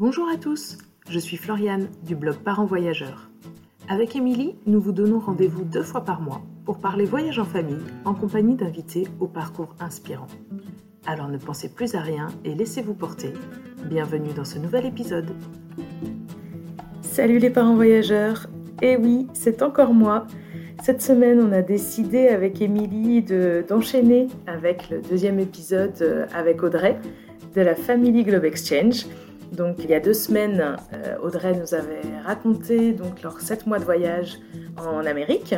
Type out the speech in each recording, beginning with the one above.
Bonjour à tous, je suis Floriane du blog Parents Voyageurs. Avec Émilie, nous vous donnons rendez-vous deux fois par mois pour parler voyage en famille en compagnie d'invités au parcours inspirant. Alors ne pensez plus à rien et laissez-vous porter. Bienvenue dans ce nouvel épisode. Salut les parents voyageurs Eh oui, c'est encore moi. Cette semaine, on a décidé avec Émilie d'enchaîner avec le deuxième épisode euh, avec Audrey de la Family Globe Exchange. Donc il y a deux semaines, euh, Audrey nous avait raconté donc leurs sept mois de voyage en Amérique.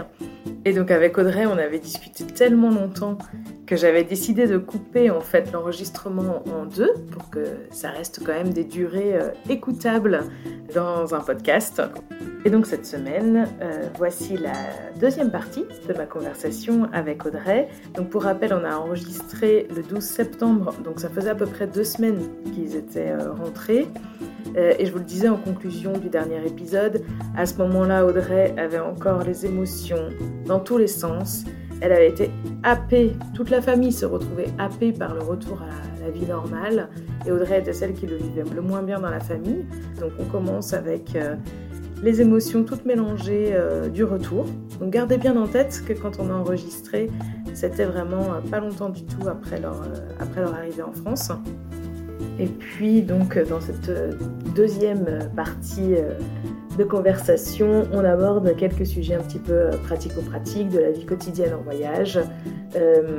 Et donc avec Audrey, on avait discuté tellement longtemps que j'avais décidé de couper en fait l'enregistrement en deux pour que ça reste quand même des durées euh, écoutables dans un podcast. Et donc cette semaine, euh, voici la deuxième partie de ma conversation avec Audrey. Donc pour rappel, on a enregistré le 12 septembre, donc ça faisait à peu près deux semaines qu'ils étaient euh, rentrés. et je vous le disais en conclusion du dernier épisode, à ce moment-là, Audrey avait encore les émotions dans tous les sens elle avait été happée, toute la famille se retrouvait happée par le retour à la vie normale. Et Audrey était celle qui le vivait le moins bien dans la famille. Donc on commence avec euh, les émotions toutes mélangées euh, du retour. Donc gardez bien en tête que quand on a enregistré, c'était vraiment euh, pas longtemps du tout après leur, après leur arrivée en France. Et puis donc dans cette deuxième partie de conversation, on aborde quelques sujets un petit peu euh, pratico-pratiques de la vie quotidienne en voyage. Euh,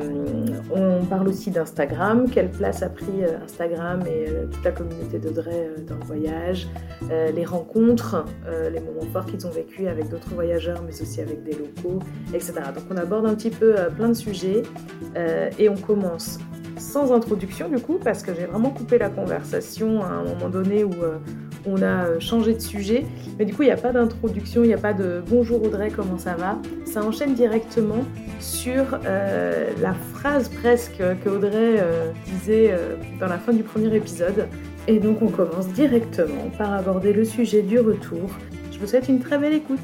on parle aussi d'Instagram, quelle place a pris euh, Instagram et toute la communauté d'Audrey dans le voyage, les rencontres, les moments forts qu'ils ont vécu avec d'autres voyageurs, mais aussi avec des locaux, etc. Donc on aborde un petit peu plein de sujets et on commence sans introduction du coup, parce que j'ai vraiment coupé la conversation à un moment donné où on a euh, changé de sujet. Mais du coup, il n'y a pas d'introduction, il n'y a pas de bonjour Audrey, comment ça va? Ça enchaîne directement sur euh, la phrase presque que Audrey euh, disait dans la fin du premier épisode. Et donc, on commence directement par aborder le sujet du retour. Je vous souhaite une très belle écoute.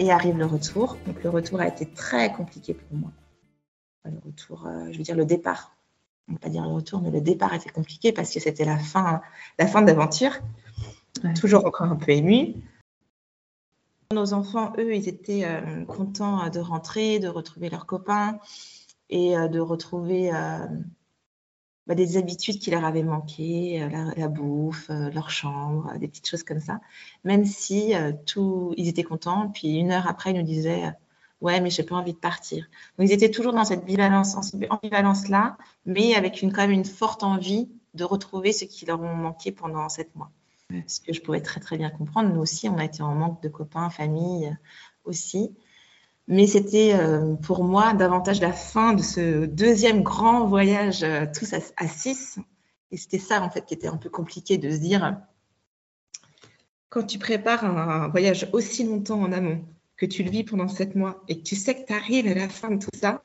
Et arrive le retour. Donc, le retour a été très compliqué pour moi. Le retour, je veux dire, le départ on va pas dire le retour, mais le départ était compliqué parce que c'était la fin, la fin d'aventure. Toujours encore un peu ému. Nos enfants, eux, ils étaient euh, contents euh, de rentrer, de retrouver leurs copains et euh, de retrouver bah, des habitudes qui leur avaient manqué, la, bouffe, leur chambre, des petites choses comme ça. Même si tout, ils étaient contents, puis une heure après, ils nous disaient ouais, mais j'ai pas envie de partir. Donc ils étaient toujours dans cette ambivalence, ambivalence là, mais avec une quand même une forte envie de retrouver ce qui leur ont manqué pendant sept mois. Ce que je pouvais très très bien comprendre. Nous aussi, on a été en manque de copains, famille euh, aussi. Mais c'était euh, pour moi davantage la fin de ce deuxième grand voyage euh, tous à, six. Et c'était ça en fait qui était un peu compliqué de se dire quand tu prépares un voyage aussi longtemps en amont, que tu le vis pendant sept mois et que tu sais que tu arrives à la fin de tout ça,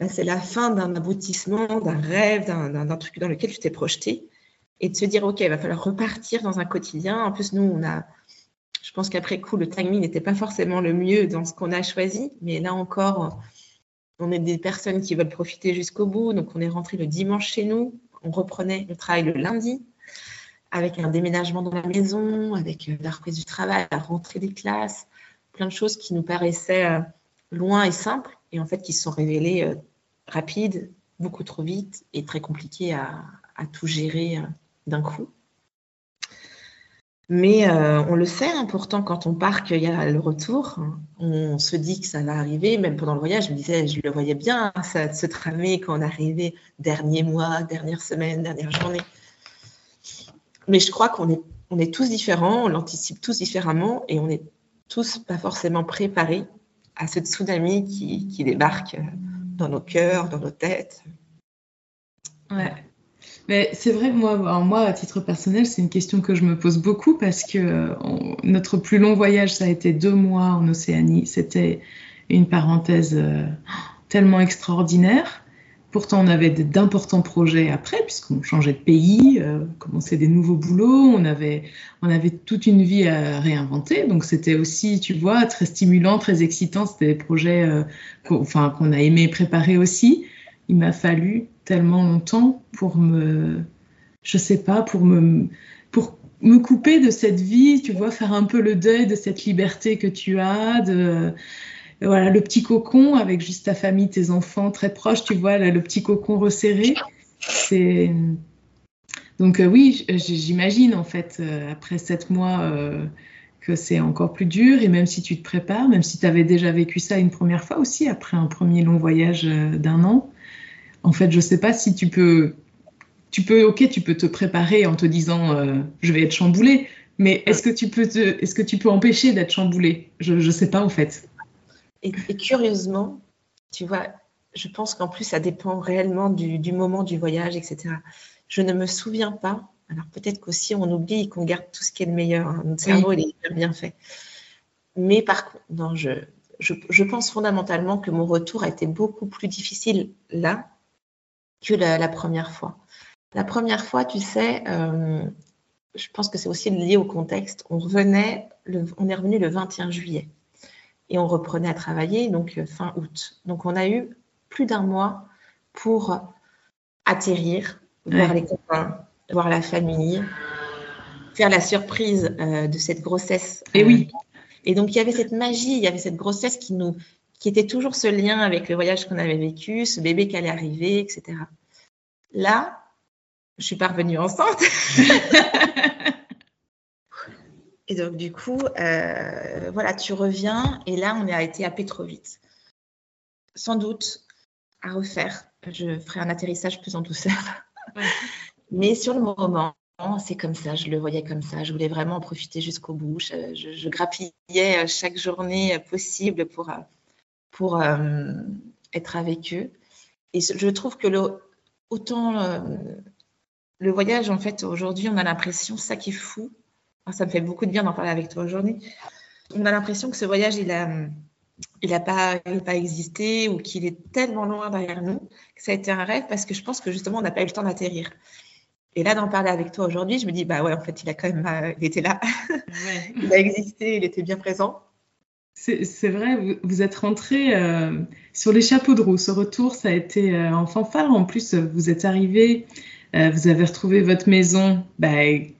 ben, c'est la fin d'un aboutissement, d'un rêve, d'un truc dans lequel tu t'es projeté. Et de se dire, OK, il va falloir repartir dans un quotidien. En plus, nous, on a, je pense qu'après coup, le timing n'était pas forcément le mieux dans ce qu'on a choisi. Mais là encore, on est des personnes qui veulent profiter jusqu'au bout. Donc, on est rentré le dimanche chez nous. On reprenait le travail le lundi avec un déménagement dans la maison, avec euh, la reprise du travail, la rentrée des classes, plein de choses qui nous paraissaient euh, loin et simples, et en fait qui se sont révélées euh, rapides, beaucoup trop vite et très compliquées à, tout gérer euh, d'un coup. Mais on le sait, hein, pourtant, quand on part, qu'il y a le retour, on se dit que ça va arriver. Même pendant le voyage, je me disais, je le voyais bien, hein, ça se tramer quand on arrivait dernier mois, dernière semaine, dernière journée. Mais je crois qu'on est, on est tous différents, on l'anticipe tous différemment et on est tous pas forcément préparés à ce tsunami qui, qui débarque dans nos cœurs, dans nos têtes. Ouais. Mais c'est vrai, moi, moi, à titre personnel, c'est une question que je me pose beaucoup parce que notre plus long voyage, ça a été deux mois en Océanie. C'était une parenthèse euh, tellement extraordinaire. Pourtant, on avait d'importants projets après, puisqu'on changeait de pays, euh, commençait des nouveaux boulots, on avait, on avait toute une vie à réinventer. Donc, c'était aussi, tu vois, très stimulant, très excitant. C'était des projets euh, qu'on enfin, qu'on a aimé préparer aussi. Il m'a fallu tellement longtemps pour me, je sais pas, pour me, pour me couper de cette vie, tu vois, faire un peu le deuil de cette liberté que tu as, de voilà, le petit cocon avec juste ta famille, tes enfants très proches, tu vois, le petit cocon resserré. C'est donc euh, oui, j'imagine en fait euh, après sept mois euh, que c'est encore plus dur et même si tu te prépares, même si tu avais déjà vécu ça une première fois aussi après un premier long voyage d'un an, en fait je sais pas si tu peux, tu peux, ok, tu peux te préparer en te disant je vais être chamboulé, mais est-ce que tu peux est-ce que tu peux empêcher d'être chamboulé Je ne sais pas en fait. Et, curieusement, tu vois, je pense qu'en plus ça dépend réellement du, du moment du voyage, etc. Je ne me souviens pas. Alors peut-être qu'aussi on oublie qu'on garde tout ce qui est le meilleur. Hein. Notre cerveau, il est bien fait. Mais par contre, non, je, je, pense fondamentalement que mon retour a été beaucoup plus difficile là que la, première fois. La première fois, tu sais, euh, je pense que c'est aussi lié au contexte. On revenait, on est revenu le 21 juillet et on reprenait à travailler donc euh, fin août. Donc on a eu plus d'un mois pour atterrir, voir les copains, voir la famille, faire la surprise euh, de cette grossesse. Et oui. Euh, et donc, il y avait cette magie, il y avait cette grossesse qui nous, qui était toujours ce lien avec le voyage qu'on avait vécu, ce bébé qui allait arriver, etc. Là, je suis pas revenue enceinte. et donc, du coup, euh, voilà, tu reviens et là, on a été happé trop vite. Sans doute à refaire. Je ferai un atterrissage plus en douceur. Mais sur le moment, c'est comme ça, je le voyais comme ça. Je voulais vraiment en profiter jusqu'au bout. Je, grappillais euh, chaque journée euh, possible pour, euh, pour être avec eux. Et je trouve que le, autant le voyage, en fait, aujourd'hui, on a l'impression, ça qui est fou, ça me fait beaucoup de bien d'en parler avec toi aujourd'hui, on a l'impression que ce voyage, il a il n'a pas, pas existé ou qu'il est tellement loin derrière nous que ça a été un rêve parce que je pense que justement on n'a pas eu le temps d'atterrir. Et là, d'en parler avec toi aujourd'hui, je me dis, bah ouais, en fait, il a quand même, euh, il était là, il a existé, il était bien présent. C'est vrai, vous, êtes rentré euh, sur les chapeaux de roue. Ce retour, ça a été euh, en fanfare. En plus, vous êtes arrivé, vous avez retrouvé votre maison, bah,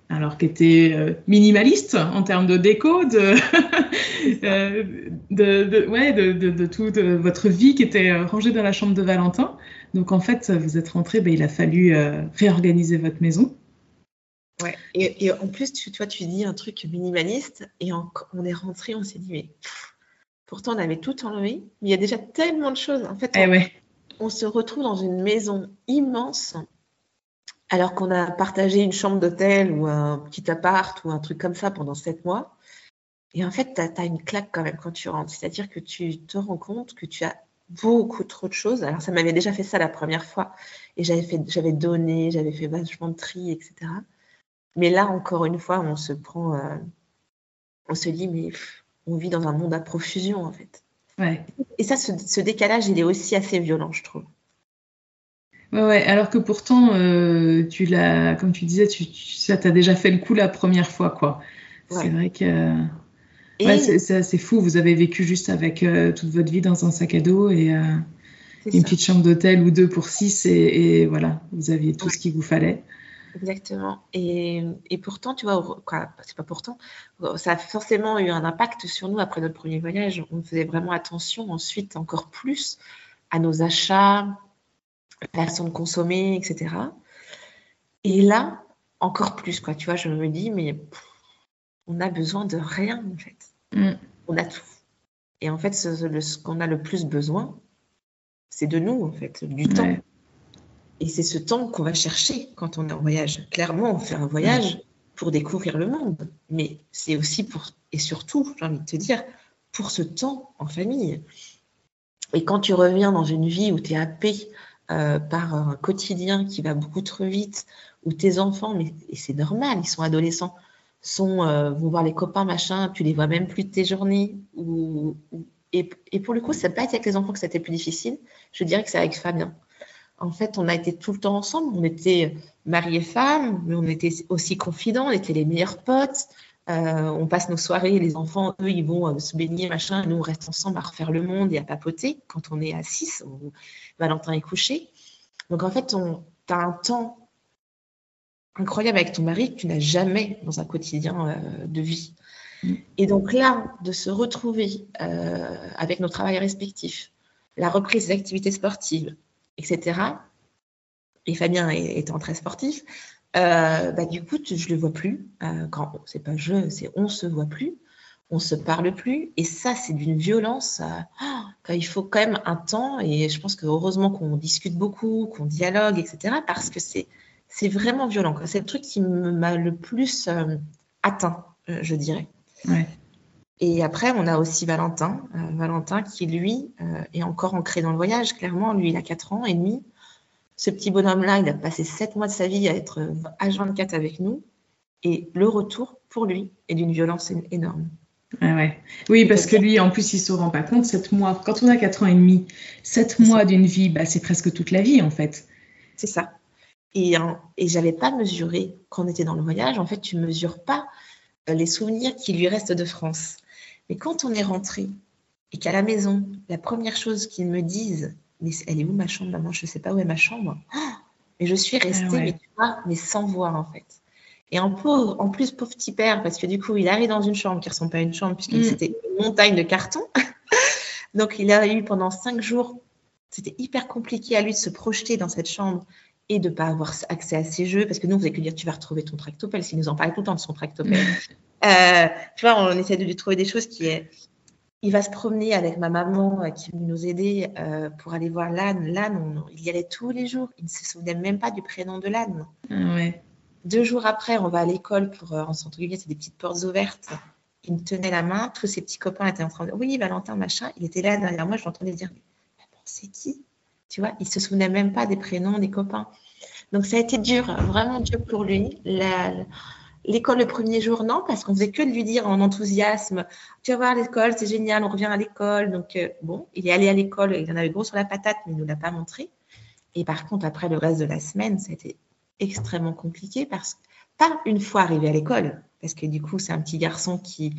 alors qui était euh, minimaliste en termes de déco, de, euh, de, de, ouais, de, toute votre vie qui était euh, rangée dans la chambre de Valentin. Donc en fait, vous êtes rentré, ben, il a fallu réorganiser votre maison. Ouais, et, en plus, tu, toi, tu dis un truc minimaliste, et on est rentré, on s'est dit, mais pourtant on avait tout enlevé, mais il y a déjà tellement de choses. En fait, eh ouais. on se retrouve dans une maison immense alors qu'on a partagé une chambre d'hôtel ou un petit appart ou un truc comme ça pendant sept mois. Et en fait, tu as, une claque quand même quand tu rentres. C'est-à-dire que tu te rends compte que tu as beaucoup trop de choses. Alors, ça m'avait déjà fait ça la première fois. Et j'avais donné, j'avais fait vachement de tri, etc. Mais là, encore une fois, on se prend, euh, on se dit, mais on vit dans un monde à profusion, en fait. Ouais. Et ça, ce décalage, il est aussi assez violent, je trouve. Ouais, alors que pourtant, euh, tu l'as, comme tu disais, tu, ça t'a déjà fait le coup la première fois, quoi. C'est vrai que. Ouais, c'est assez fou. Vous avez vécu juste avec euh, toute votre vie dans un sac à dos et euh, une petite chambre d'hôtel ou deux pour six et, voilà, vous aviez tout ce qu'il vous fallait. Exactement. Et, et pourtant, tu vois, c'est pas pourtant, ça a forcément eu un impact sur nous après notre premier voyage. On faisait vraiment attention ensuite encore plus à nos achats, façon de consommer, etc. Et là, encore plus, quoi. Tu vois, je me dis, mais on a besoin de rien, en fait. Mm. On a tout. Et en fait, ce, qu'on a le plus besoin, c'est de nous, en fait, du temps. Et c'est ce temps qu'on va chercher quand on est en voyage. Clairement, on fait un voyage pour découvrir le monde, mais c'est aussi pour, et surtout, j'ai envie de te dire, pour ce temps en famille. Et quand tu reviens dans une vie où tu es happé euh, par un quotidien qui va beaucoup trop vite, où tes enfants, mais et c'est normal, ils sont adolescents, sont, euh, vont voir les copains, machin, tu les vois même plus de tes journées. Ou, et, et, pour le coup, ça n'a pas été avec les enfants que c'était plus difficile. Je dirais que c'est avec Fabien. En fait, on a été tout le temps ensemble. On était mari et femme, mais on était aussi confidents, on était les meilleurs potes. Euh, on passe nos soirées, les enfants, eux, ils vont euh, se baigner, machin, et nous, on reste ensemble à refaire le monde et à papoter. Quand on est à 6, Valentin est couché. Donc, en fait, tu as un temps incroyable avec ton mari que tu n'as jamais dans un quotidien euh, de vie. Mm. Et donc là, de se retrouver euh, avec nos travails respectifs, la reprise des activités sportives, etc. Et Fabien étant très sportif, euh, bah, du coup, je ne le vois plus. quand c'est pas je, c'est on se voit plus, on se parle plus. Et ça, c'est d'une violence. quand il faut quand même un temps. Et je pense que heureusement qu'on discute beaucoup, qu'on dialogue, etc. Parce que c'est c'est vraiment violent. C'est le truc qui m'a le plus euh, atteint, euh, je dirais. Et après, on a aussi Valentin. Euh, Valentin qui, lui, est encore ancré dans le voyage. Clairement, lui, il a 4 ans et demi. Ce petit bonhomme-là, il a passé 7 mois de sa vie à être H24 avec nous. Et le retour, pour lui, est d'une violence énorme. Ah oui, parce que lui, en plus, il ne se rend pas compte. 7 mois, quand on a 4 ans et demi, 7 mois d'une vie, bah, c'est presque toute la vie, en fait. C'est ça. Et, et j'avais pas mesuré quand on était dans le voyage. En fait, tu mesures pas euh, les souvenirs qui lui restent de France. Mais quand on est rentré et qu'à la maison, la première chose qu'ils me disent, mais elle est où ma chambre, maman Je ne sais pas où est ma chambre. mais je suis restée, ah mais, tu vois, mais sans voir en fait. Et en, pauvre, en plus, pauvre petit père, parce que du coup, il arrive dans une chambre qui ne ressemble pas à une chambre, puisque mm. c'était une montagne de carton. Donc, il a eu pendant cinq jours, c'était hyper compliqué à lui de se projeter dans cette chambre et de ne pas avoir accès à ces jeux, parce que nous, on faisait que dire tu vas retrouver ton tractopelle, s'il nous en parlait tout le temps de son tractopelle. euh, tu vois, on essaie de lui trouver des choses qui est. Il va se promener avec ma maman euh, qui est venue nous aider euh, pour aller voir l'âne. L'âne, il y allait tous les jours. Il ne se souvenait même pas du prénom de l'âne. Ah ouais. Deux jours après, on va à l'école pour, euh, en centre c'est des petites portes ouvertes. Il me tenait la main, tous ses petits copains étaient en train de Oui, Valentin, machin. Il était là derrière moi, je l'entendais dire c'est qui? Tu vois, il se souvenait même pas des prénoms des copains. Donc ça a été dur, vraiment dur pour lui. L'école le premier jour, non, parce qu'on faisait que de lui dire en enthousiasme, tu vas voir l'école, c'est génial, on revient à l'école. Donc euh, bon, il est allé à l'école, il en avait gros sur la patate, mais il ne nous l'a pas montré. Et par contre, après le reste de la semaine, ça a été extrêmement compliqué parce que pas une fois arrivé à l'école, parce que du coup, c'est un petit garçon qui,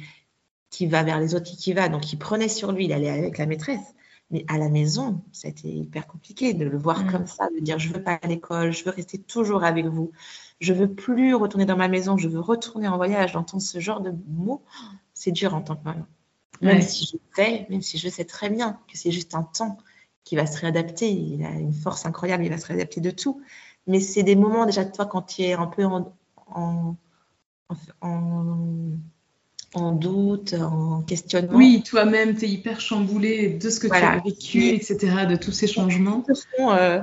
qui va vers les autres, qui, qui va, donc il prenait sur lui, il allait avec la maîtresse. Mais à la maison, ça a été hyper compliqué de le voir mm. comme ça, de dire je veux pas à l'école, je veux rester toujours avec vous, je veux plus retourner dans ma maison, je veux retourner en voyage, d'entendre ce genre de mots, c'est dur en tant que maman. Même si je sais, même si je sais très bien que c'est juste un temps qui va se réadapter, il a une force incroyable, il va se réadapter de tout. Mais c'est des moments déjà de toi quand tu es un peu en, en, en en doute, en questionnement. Oui, toi-même, tu es hyper chamboulé de ce que tu as vécu, etc., de tous ces changements. Euh,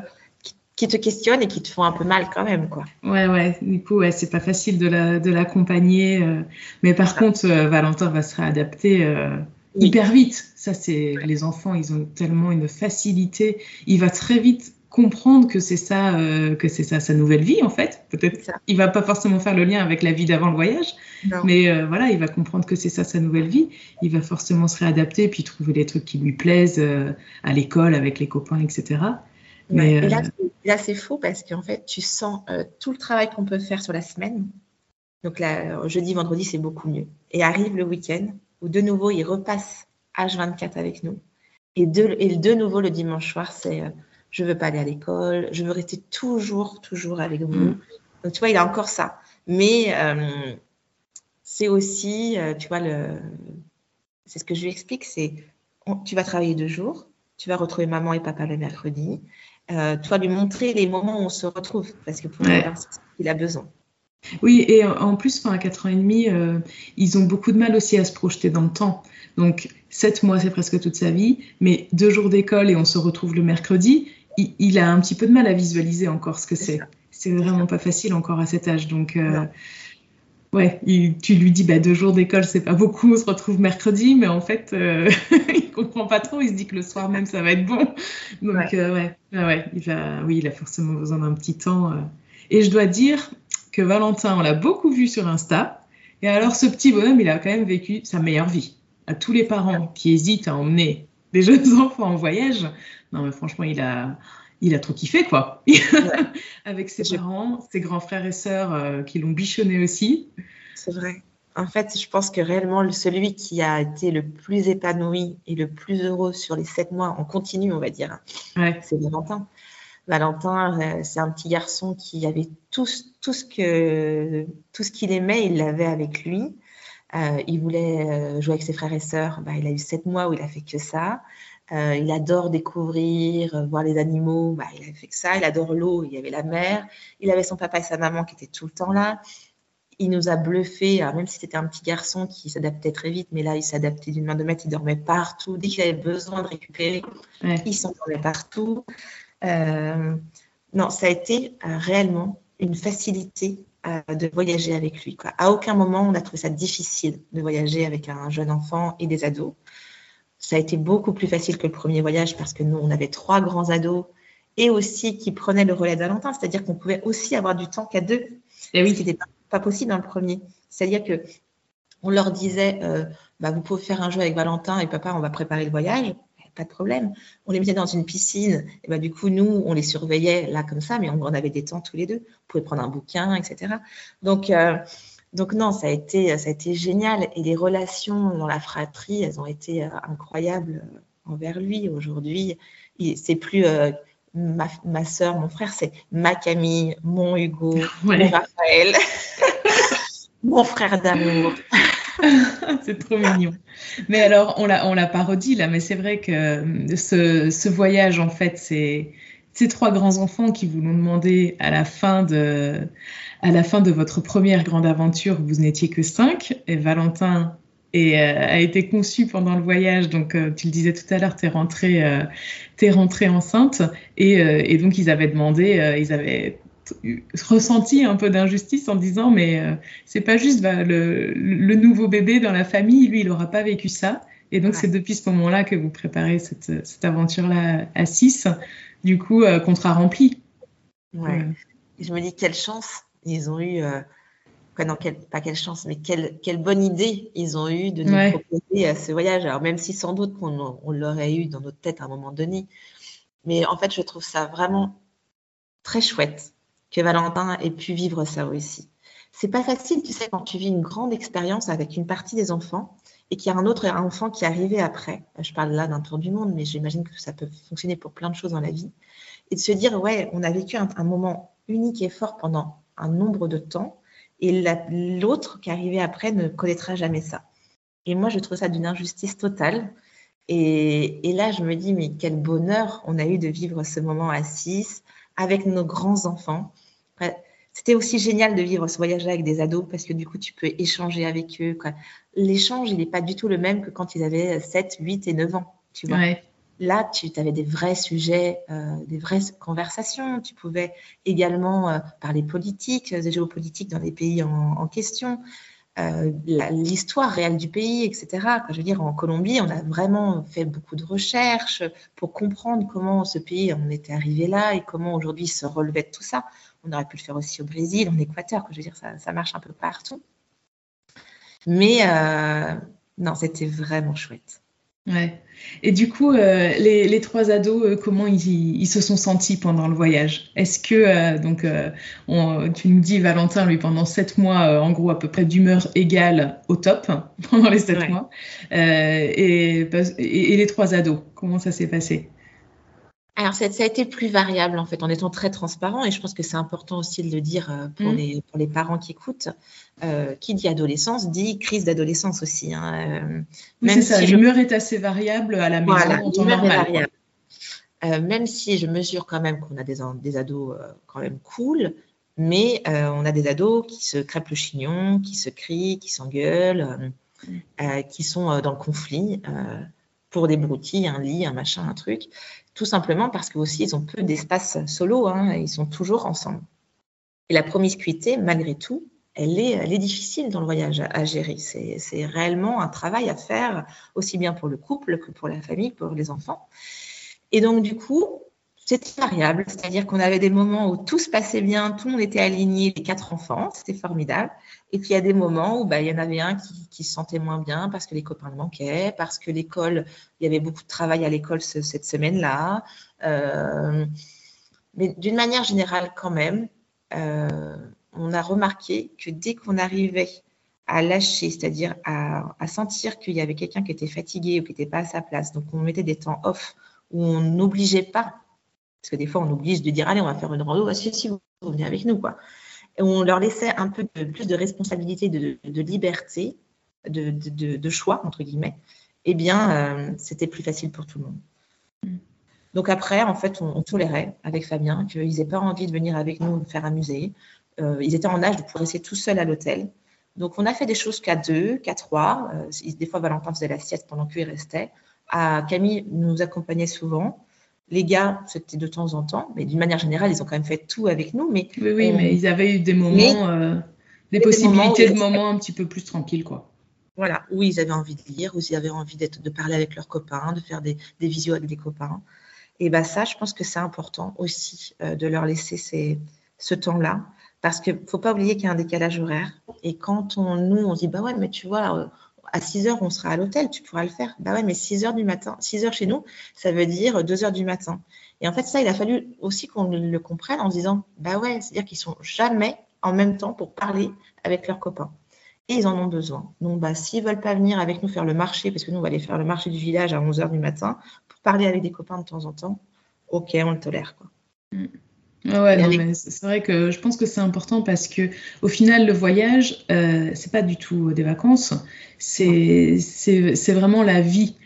qui, te questionnent et qui te font un peu mal quand même, quoi. Ouais, ouais, du coup, ouais, c'est pas facile de l'accompagner. La, euh, mais par contre, euh, Valentin va se réadapter hyper vite. Ça, c'est les enfants, ils ont tellement une facilité. Il va très vite comprendre que c'est ça, euh, que c'est ça sa nouvelle vie en fait. Peut-être il va pas forcément faire le lien avec la vie d'avant le voyage, mais euh, voilà, il va comprendre que c'est ça sa nouvelle vie. Il va forcément se réadapter puis trouver les trucs qui lui plaisent euh, à l'école avec les copains, etc. Mais et là, c'est faux parce qu'en fait, tu sens tout le travail qu'on peut faire sur la semaine. Donc là, jeudi, vendredi, c'est beaucoup mieux. Et arrive le week-end où de nouveau, il repasse H24 avec nous. Et de, et de nouveau, le dimanche soir, c'est je veux pas aller à l'école, je veux rester toujours, toujours avec vous. Mm. Donc, tu vois, il a encore ça. Mais euh, c'est aussi, euh, tu vois, le, c'est ce que je lui explique, c'est tu vas travailler deux jours, tu vas retrouver maman et papa le mercredi. Euh, vas lui montrer les moments où on se retrouve, parce que pour ouais. il a besoin. Oui, et en plus, à 4 ans et demi, ils ont beaucoup de mal aussi à se projeter dans le temps. Donc, 7 mois, c'est presque toute sa vie, mais deux jours d'école et on se retrouve le mercredi, il, a un petit peu de mal à visualiser encore ce que c'est. C'est vraiment pas facile encore à cet âge. Donc, euh, ouais, tu lui dis bah, deux jours d'école, c'est pas beaucoup, on se retrouve mercredi, mais en fait, euh, il comprend pas trop. Il se dit que le soir même, ça va être bon. Donc, ouais, euh, ouais, il a, oui, il a forcément besoin d'un petit temps. Et je dois dire que Valentin, on l'a beaucoup vu sur Insta. Et alors, ce petit bonhomme, il a quand même vécu sa meilleure vie. À tous les parents qui hésitent à emmener des jeunes enfants en voyage, non, mais franchement, il a, il a trop kiffé, quoi. Avec ses parents, ses grands frères et sœurs euh, qui l'ont bichonné aussi. C'est vrai. En fait, je pense que réellement, celui qui a été le plus épanoui et le plus heureux sur les sept mois en continu, on va dire, c'est Valentin. Valentin, euh, c'est un petit garçon qui avait tout, tout ce que tout ce qu'il aimait, il l'avait avec lui. Euh, il voulait euh, jouer avec ses frères et sœurs. Bah, il a eu sept mois où il a fait que ça. Il adore découvrir, voir les animaux. Bah, il a fait que ça. Il adore l'eau. Il y avait la mer. Il avait son papa et sa maman qui étaient tout le temps là. Il nous a bluffé, même si c'était un petit garçon qui s'adaptait très vite, mais là, il s'adaptait d'une main de maître, il dormait partout. Dès qu'il avait besoin de récupérer, il s'endormait partout. Euh, non, ça a été euh, réellement une facilité euh, de voyager avec lui. Quoi. À aucun moment, on a trouvé ça difficile de voyager avec un jeune enfant et des ados. Ça a été beaucoup plus facile que le premier voyage parce que nous, on avait trois grands ados et aussi qui prenaient le relais de Valentin, c'est-à-dire qu'on pouvait aussi avoir du temps qu'à deux, et eh oui. ce n'était pas, possible dans le premier. C'est-à-dire que on leur disait, bah, vous pouvez faire un jeu avec Valentin et papa, on va préparer le voyage pas de problème. On les mettait dans une piscine, et ben, du coup, nous, on les surveillait là comme ça, mais on, avait des temps tous les deux. On pouvait prendre un bouquin, etc. Donc, euh, donc non, ça a, été, ça a été génial. Et les relations dans la fratrie, elles ont été euh, incroyables euh, envers lui. Aujourd'hui, c'est plus ma, ma soeur, mon frère, c'est ma Camille, mon Hugo, mon Raphaël, mon frère d'amour. c'est trop mignon. Mais alors, on l'a, on l'a parodie là, mais c'est vrai que euh, ce, ce voyage, en fait, c'est ces trois grands enfants qui vous l'ont demandé à la fin de, à la fin de votre première grande aventure, vous n'étiez que cinq, et Valentin et, euh, a été conçu pendant le voyage. Donc, euh, tu le disais tout à l'heure, tu es rentrée, es rentrée enceinte. Et, et, donc, ils avaient demandé, ils avaient ressenti un peu d'injustice en disant mais euh, c'est pas juste bah, le, nouveau bébé dans la famille, lui il n'aura pas vécu ça. Et donc c'est depuis ce moment-là que vous préparez cette, cette aventure-là à 6, du coup, euh, contrat rempli. Ouais. je me dis quelle chance ils ont eu, euh, non, pas quelle chance, mais quelle, quelle, bonne idée ils ont eu de nous proposer ce voyage. Alors même si sans doute qu'on on, l'aurait eu dans notre tête à un moment donné, mais en fait je trouve ça vraiment très chouette que Valentin ait pu vivre ça aussi. C'est pas facile, tu sais, quand tu vis une grande expérience avec une partie des enfants et qu'il y a un autre enfant qui est arrivé après. Je parle là d'un tour du monde, mais j'imagine que ça peut fonctionner pour plein de choses dans la vie. Et de se dire, ouais, on a vécu un, moment unique et fort pendant un nombre de temps, et l'autre qui est arrivé après ne connaîtra jamais ça. Et moi, je trouve ça d'une injustice totale. Et, et, là, je me dis, mais quel bonheur on a eu de vivre ce moment à six avec nos grands enfants. C'était aussi génial de vivre ce voyage-là avec des ados parce que du coup, tu peux échanger avec eux. L'échange, il n'est pas du tout le même que quand ils avaient 7, 8 et 9 ans. Tu vois. Là, tu avais des vrais sujets, euh, des vraies conversations. Tu pouvais également euh, parler politique, euh, géopolitique dans les pays en, question, l'histoire réelle du pays, etc. je veux dire, en Colombie, on a vraiment fait beaucoup de recherches pour comprendre comment ce pays en était arrivé là et comment aujourd'hui se relevait de tout ça. On aurait pu le faire aussi au Brésil, en Équateur, je veux dire, ça, marche un peu partout. Mais euh, non, c'était vraiment chouette. Ouais. Et du coup, euh, les, trois ados, euh, comment ils, se sont sentis pendant le voyage? Est-ce que, donc, tu nous dis, Valentin, lui, pendant sept mois, en gros, à peu près d'humeur égale au top pendant les sept mois. et, les trois ados, comment ça s'est passé? Alors, ça, a été plus variable, en fait, en étant très transparent. Et je pense que c'est important aussi de le dire euh, pour, mmh. les, pour les parents qui écoutent. Euh, qui dit adolescence dit crise d'adolescence aussi. Hein. Euh, c'est ça, l'humeur est assez variable à la maison voilà, en temps normal. même si je mesure quand même qu'on a des, des ados quand même cool, mais on a des ados qui se crêpent le chignon, qui se crient, qui s'engueulent, mmh. qui sont dans le conflit pour des broutilles, un lit, un machin, un truc. Tout simplement parce que aussi ils ont peu d'espace solo, hein, ils sont toujours ensemble. Et la promiscuité, malgré tout, elle est, elle est difficile dans le voyage à, gérer. C'est réellement un travail à faire, aussi bien pour le couple que pour la famille, pour les enfants. Et donc, du coup, c'était variable, c'est-à-dire qu'on avait des moments où tout se passait bien, tout le monde était aligné, les quatre enfants, c'était formidable. Et puis il y a des moments où bah, il y en avait un qui, se sentait moins bien parce que les copains le manquaient, parce que l'école, il y avait beaucoup de travail à l'école cette semaine-là. Euh, mais d'une manière générale, quand même, euh, on a remarqué que dès qu'on arrivait à lâcher, c'est-à-dire à, à, sentir qu'il y avait quelqu'un qui était fatigué ou qui n'était pas à sa place, donc on mettait des temps off où on n'obligeait pas Parce que des fois, on oblige de dire, allez, on va faire une rando, ah, si, si, vous venez avec nous, quoi. Et on leur laissait un peu plus de responsabilité, de, liberté, de, choix, entre guillemets. Eh bien, euh, c'était plus facile pour tout le monde. Mm. Donc après, en fait, on, tolérait avec Fabien qu'ils n'aient pas envie de venir avec nous nous faire amuser. Euh, ils étaient en âge de pouvoir rester tout seuls à l'hôtel. Donc on a fait des choses qu'à deux, qu'à trois. Euh, des fois, Valentin faisait la sieste pendant qu'il restait. À Camille nous accompagnait souvent. Les gars, c'était de temps en temps, mais d'une manière générale, ils ont quand même fait tout avec nous. Mais oui, oui, mais ils avaient eu des moments, euh, des possibilités de moments un petit peu plus tranquilles, quoi. Voilà, où ils avaient envie de lire, où ils avaient envie de parler avec leurs copains, de faire des, des visios avec des copains. Et bien ça, je pense que c'est important aussi euh, de leur laisser ces, ce temps-là. Parce qu'il ne faut pas oublier qu'il y a un décalage horaire. Et quand on, nous, on dit, bah ouais, mais tu vois, euh, à 6 heures, on sera à l'hôtel, tu pourras le faire. Bah ouais, mais 6 heures du matin, 6 heures chez nous, ça veut dire 2 heures du matin. Et en fait, ça, il a fallu aussi qu'on le comprenne en disant, bah ouais, c'est-à-dire qu'ils sont jamais en même temps pour parler avec leurs copains. Et ils en ont besoin. Donc, bah, s'ils veulent pas venir avec nous faire le marché, parce que nous, on va aller faire le marché du village à 11 heures du matin, parler avec des copains de temps en temps, ok, on le tolère. Quoi. Mm. Ouais, mais c'est vrai que je pense que c'est important parce que au final, le voyage, euh, c'est pas du tout des vacances, c'est vraiment la vie.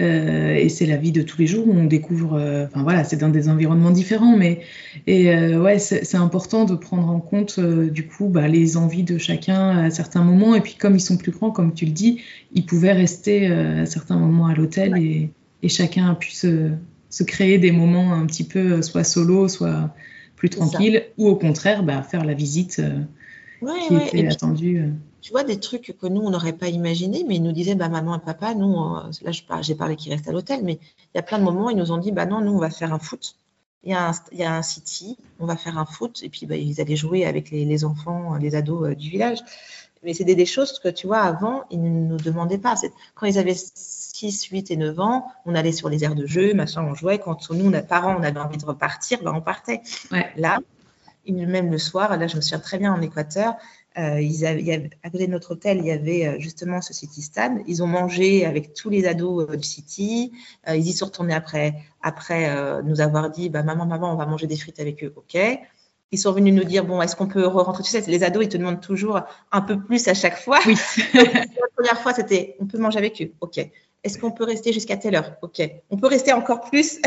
Euh, et c'est la vie de tous les jours où on découvre, euh, enfin voilà, c'est dans des environnements différents, mais et euh, ouais, c'est important de prendre en compte du coup bah, les envies de chacun à certains moments. Et puis comme ils sont plus grands, comme tu le dis, ils pouvaient rester à certains moments à l'hôtel et, et, chacun a pu se, se, créer des moments un petit peu soit solo, soit plus tranquille, ou au contraire bah, faire la visite qui était attendue tu vois, des trucs que nous, on n'aurait pas imaginé, mais ils nous disaient, bah, maman et papa, nous, là, j'ai parlé qu'ils restent à l'hôtel, mais il y a plein de moments, ils nous ont dit, bah non, nous, on va faire un foot. Il y, a un, il y a un city, on va faire un foot, et puis bah, ils allaient jouer avec les, enfants, les ados euh, du village. Mais c'était des choses que, tu vois, avant, ils ne nous demandaient pas. Quand ils avaient 6, 8 et 9 ans, on allait sur les aires de jeu, machin, on jouait. Quand nous, nos parents, on avait envie de repartir, bah, on partait. Ouais. Là, même le soir, là, je me souviens très bien en Équateur, euh, ils avaient, à côté de notre hôtel, il y avait euh, justement ce City Stand. Ils ont mangé avec tous les ados euh, du City. ils y sont retournés après, après nous avoir dit bah, Maman, maman, on va manger des frites avec eux. OK. Ils sont venus nous dire Bon, est-ce qu'on peut rentrer Tu sais, les ados, ils te demandent toujours un peu plus à chaque fois. Oui. la première fois, c'était On peut manger avec eux. OK. Est-ce qu'on peut rester jusqu'à telle heure? OK. On peut rester encore plus.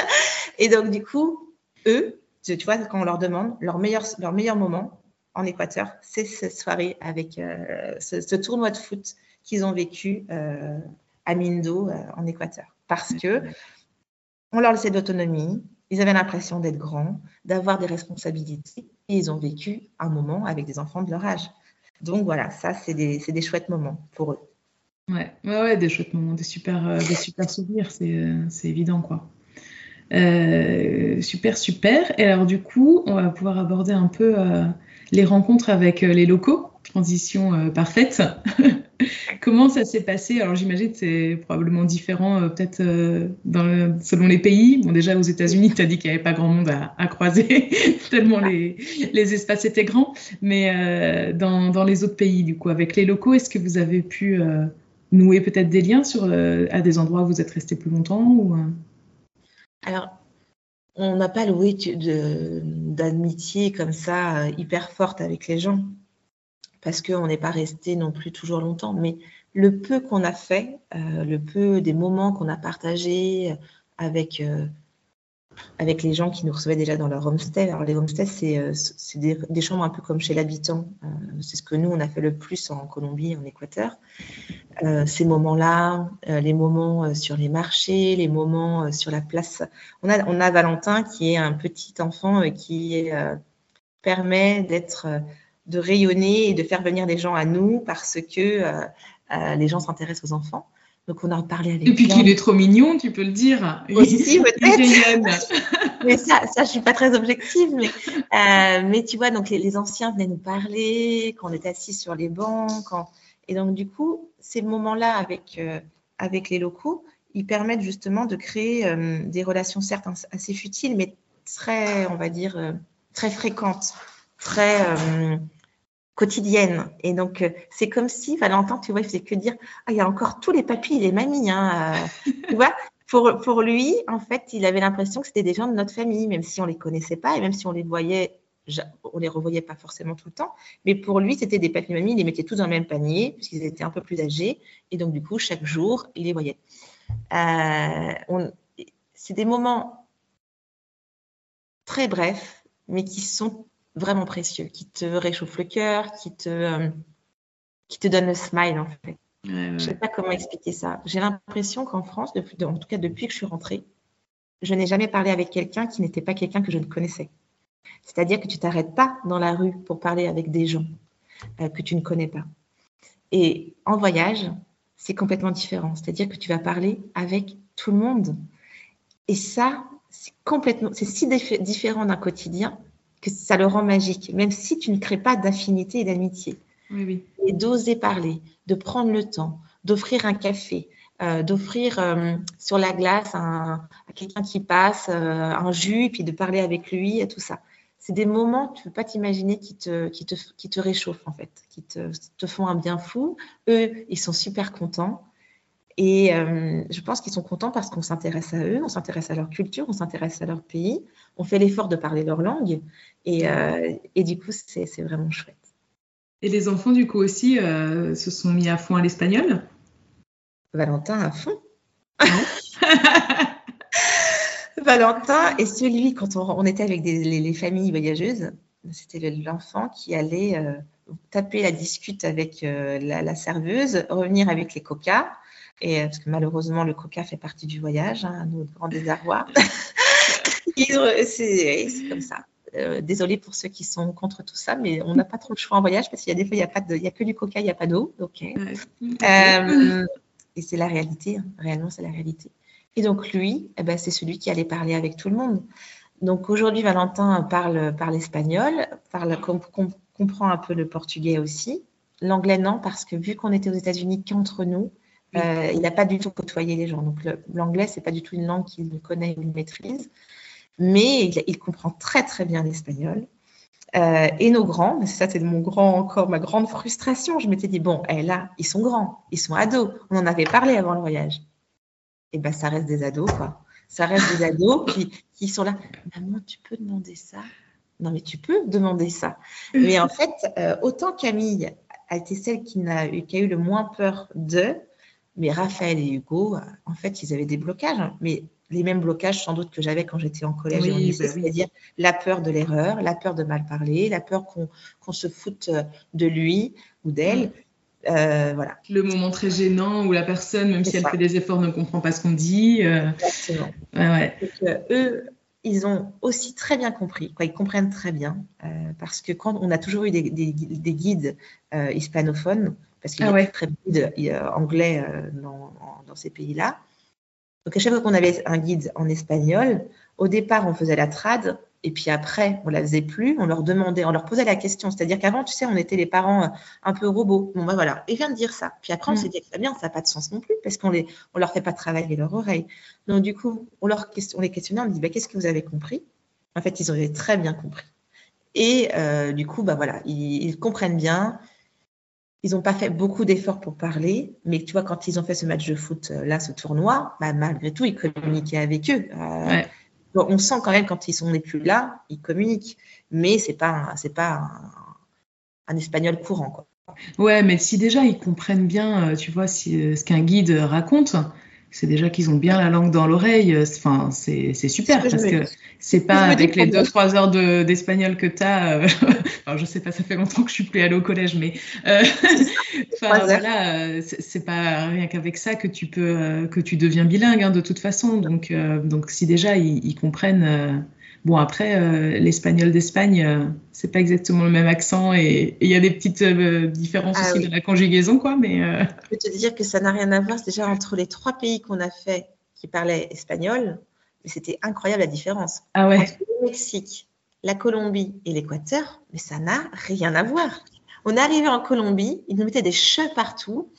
Et donc, du coup, eux, tu vois, quand on leur demande leur meilleur, leur meilleur moment, en Équateur, c'est cette soirée avec euh, ce, tournoi de foot qu'ils ont vécu euh, à Mindo euh, en Équateur. Parce que on leur laissait d'autonomie, ils avaient l'impression d'être grands, d'avoir des responsabilités, et ils ont vécu un moment avec des enfants de leur âge. Donc voilà, ça, c'est des, des, chouettes moments pour eux. Ouais, ouais, ouais des chouettes moments, des super, des super souvenirs, c'est évident, quoi. super, super. Et alors, du coup, on va pouvoir aborder un peu les rencontres avec euh, les locaux, transition euh, parfaite. Comment ça s'est passé? Alors j'imagine que c'est probablement différent euh, peut-être selon les pays. Bon déjà aux États-Unis, tu as dit qu'il n'y avait pas grand monde à, croiser, tellement les, espaces étaient grands. Mais dans, les autres pays, du coup, avec les locaux, est-ce que vous avez pu nouer peut-être des liens sur, à des endroits où vous êtes resté plus longtemps ou, Alors on n'a pas loué d'amitié comme ça euh, hyper forte avec les gens parce qu'on n'est pas resté non plus toujours longtemps. Mais le peu qu'on a fait, euh, le peu des moments qu'on a partagés avec euh, avec les gens qui nous recevaient déjà dans leur homestay. Alors les homestays, c'est euh, des, chambres un peu comme chez l'habitant. Euh, c'est ce que nous, on a fait le plus en Colombie, en Équateur. Euh, ces moments-là, les moments sur les marchés, les moments sur la place. On a, on a Valentin qui est un petit enfant qui permet d'être, de rayonner et de faire venir les gens à nous parce que les gens s'intéressent aux enfants. Donc, on a parlé avec Et puis qu'il est trop mignon, tu peux le dire. Aussi, peut-être. mais ça, ça, je suis pas très objective. Mais, euh, mais tu vois, donc les, anciens venaient nous parler, quand on était assis sur les bancs. Quand... Et donc, du coup, ces moments-là avec, euh, avec les locaux, ils permettent justement de créer euh, des relations, certes assez futiles, mais très, on va dire, très fréquentes, très quotidienne. Et donc, euh, c'est comme si Valentin, tu vois, il faisait que dire Ah, il y a encore tous les papis et les mamies. Hein, euh, tu vois pour, pour lui, en fait, il avait l'impression que c'était des gens de notre famille, même si on les connaissait pas et même si on les voyait, on les revoyait pas forcément tout le temps. Mais pour lui, c'était des papis mamies, il les mettait tous dans le même panier puisqu'ils étaient un peu plus âgés et donc du coup, chaque jour, il les voyait. Euh, c'est des moments très brefs, mais qui sont vraiment précieux, qui te réchauffent le cœur, qui te, euh, qui te donnent le smile en fait. Je ne sais pas comment expliquer ça. J'ai l'impression qu'en France, en tout cas depuis que je suis rentrée, je n'ai jamais parlé avec quelqu'un qui n'était pas quelqu'un que je ne connaissais. C'est-à-dire que tu t'arrêtes pas dans la rue pour parler avec des gens euh, que tu ne connais pas. Et en voyage, c'est complètement différent. C'est-à-dire que tu vas parler avec tout le monde. Et ça, c'est complètement, c'est si différent d'un quotidien que ça le rend magique, même si tu ne crées pas d'affinité et d'amitié. Et d'oser parler, de prendre le temps, d'offrir un café, euh, d'offrir euh, sur la glace à quelqu'un qui passe euh, un jus, et puis de parler avec lui et tout ça. C'est des moments, tu ne peux pas t'imaginer, qui te, qui, te, qui te réchauffent en fait, qui te, te, font un bien fou. Eux, ils sont super contents. Et je pense qu'ils sont contents parce qu'on s'intéresse à eux, on s'intéresse à leur culture, on s'intéresse à leur pays, on fait l'effort de parler leur langue. Et, et du coup, c'est vraiment chouette. Et les enfants, du coup, aussi euh, se sont mis à fond à l'espagnol? Valentin à fond. Valentin est celui, quand on, était avec les, familles voyageuses, c'était l'enfant qui allait euh, taper la discute avec euh, la, serveuse, revenir avec les coca, et, parce que malheureusement, le coca fait partie du voyage, hein, notre grand désarroi. c'est comme ça. Euh, désolée pour ceux qui sont contre tout ça, mais on n'a pas trop le choix en voyage parce qu'il y a des fois, il n'y a, pas de, il y a que du coca, il n'y a pas d'eau. ok euh, et c'est la réalité, hein. réellement, c'est la réalité. Et donc, lui, eh ben, c'est celui qui allait parler avec tout le monde. Donc, aujourd'hui, Valentin parle, parle espagnol, parle, comprend un peu le portugais aussi. L'anglais, non, parce que vu qu'on était aux États-Unis qu'entre nous, euh, il n'a pas du tout côtoyé les gens. Donc, l'anglais, c'est pas du tout une langue qu'il connaît ou il maîtrise mais il, comprend très très bien l'espagnol. Euh, et nos grands, mais ça c'est mon grand encore ma grande frustration. Je m'étais dit bon, eh, là ils sont grands, ils sont ados. On en avait parlé avant le voyage. Et eh ben ça reste des ados quoi. Ça reste des ados qui, qui sont là. Maman, tu peux demander ça? Non mais tu peux demander ça. Mais en fait, euh, autant Camille a été celle qui, a, qui a eu le moins peur de, mais Raphaël et Hugo, en fait, ils avaient des blocages. Hein. Mais les mêmes blocages sans doute que j'avais quand j'étais en collège et en lycée, bah c'est-à-dire la peur de l'erreur, la peur de mal parler, la peur qu'on se foute euh, de lui ou d'elle. Euh, voilà. Le moment très gênant où la personne, même si elle fait des efforts, ne comprend pas ce qu'on dit. Euh... Exactement. Ouais, eux, ils ont aussi très bien compris, quoi, ils comprennent très bien, euh, parce que quand on a toujours eu des, guides hispanophones, parce qu'il y a ah très guides anglais dans, dans, ces pays-là, donc à chaque fois qu'on avait un guide en espagnol, au départ on faisait la trad et puis après on la faisait plus, on leur demandait, on leur posait la question, c'est-à-dire qu'avant tu sais on était les parents euh, un peu robots. Bon ben voilà, il vient de dire ça. Puis après on mm. s'est dit que bien, ça n'a pas de sens non plus parce qu'on les on leur fait pas travailler leur oreille. Donc du coup on leur on les questionnait, on dit bah, qu'est-ce que vous avez compris? En fait ils avaient très bien compris. Et euh, du coup bah voilà ils comprennent bien, ils n'ont pas fait beaucoup d'efforts pour parler, mais tu vois, quand ils ont fait ce match de foot, euh, là, ce tournoi, bah, malgré tout, ils communiquaient avec eux. Euh, on sent quand même, quand ils sont plus là, ils communiquent. Mais ce n'est pas, c'est pas un, espagnol courant. Quoi. Ouais, mais si déjà ils comprennent bien, euh, tu vois, si, ce qu'un guide raconte, c'est déjà qu'ils ont bien la langue dans l'oreille. Enfin, c'est super parce que c'est pas avec les 2-3 heures d'espagnol que tu as. Euh, alors, je sais pas, ça fait longtemps que je suis plus allée au collège, mais euh, voilà, euh, c'est pas rien qu'avec ça que tu peux, que tu deviens bilingue hein, de toute façon. Donc, donc si déjà ils comprennent Bon, après, euh, l'espagnol d'Espagne, euh, c'est pas exactement le même accent et il y a des petites euh, différences ah aussi de la conjugaison, quoi. Mais je peux te dire que ça n'a rien à voir. Déjà entre les trois pays qu'on a fait qui parlaient espagnol, c'était incroyable la différence. Ah ouais. Entre le Mexique, la Colombie et l'Équateur, mais ça n'a rien à voir. On est arrivé en Colombie, ils nous mettaient des cheveux partout.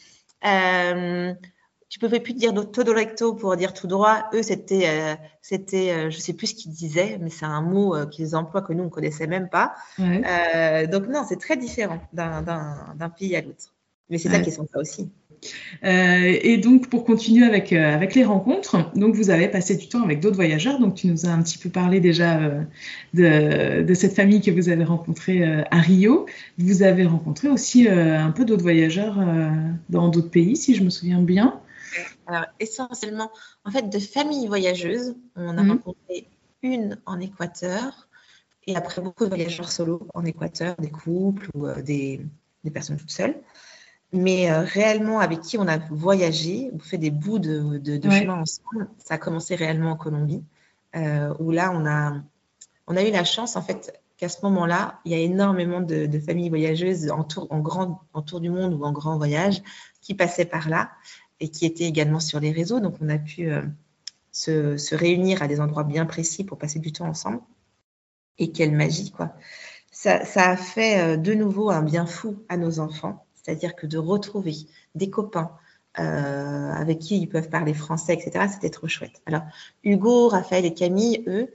Euh, tu pouvais plus dire todo recto pour dire tout droit. Eux, c'était, euh, c'était, euh, je sais plus ce qu'ils disaient, mais c'est un mot euh, qu'ils emploient que nous on connaissait même pas. donc non, c'est très différent d'un, pays à l'autre. Mais c'est ça qui est sympa aussi. et donc, pour continuer avec, avec les rencontres, donc vous avez passé du temps avec d'autres voyageurs. Donc, tu nous as un petit peu parlé déjà de, de, cette famille que vous avez rencontrée à Rio. Vous avez rencontré aussi un peu d'autres voyageurs dans d'autres pays, si je me souviens bien. Alors, essentiellement, en fait, de familles voyageuses. On a mhm. rencontré une en Équateur et après beaucoup de voyageurs solo en Équateur, des couples ou euh, des, personnes toutes seules. Mais euh, réellement, avec qui on a voyagé, ou fait des bouts de, chemin ensemble, ça a commencé réellement en Colombie, euh, où là, on a, on a eu la chance, en fait, qu'à ce moment-là, il y a énormément de, familles voyageuses en tour, en, grand, en tour du monde ou en grand voyage qui passaient par là et qui étaient également sur les réseaux. Donc, on a pu se, réunir à des endroits bien précis pour passer du temps ensemble. Et quelle magie, quoi. Ça, a fait euh, de nouveau un bien fou à nos enfants, c'est-à-dire que de retrouver des copains euh, avec qui ils peuvent parler français, etc., c'était trop chouette. Alors, Hugo, Raphaël et Camille, eux,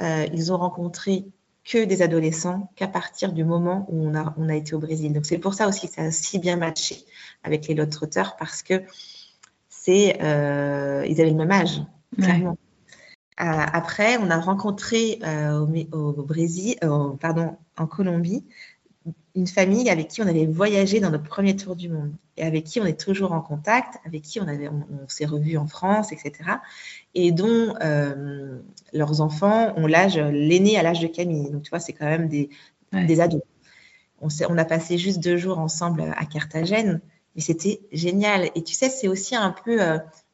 euh, ils ont rencontré que des adolescents qu'à partir du moment où on a, on a été au Brésil. Donc, c'est pour ça aussi que ça a si bien matché avec les Trotteurs parce que c'est, ils avaient le même âge. Clairement. Euh, après, on a rencontré euh, au, Brésil, euh, pardon, en Colombie, une famille avec qui on avait voyagé dans notre premier tour du monde et avec qui on est toujours en contact, avec qui on, avait, on, s'est revus en France, etc. Et dont leurs enfants ont l'âge, l'aîné à l'âge de Camille. Donc, tu vois, c'est quand même des, des ados. On, on, a passé juste deux jours ensemble à Carthagène, mais c'était génial. Et tu sais, c'est aussi un peu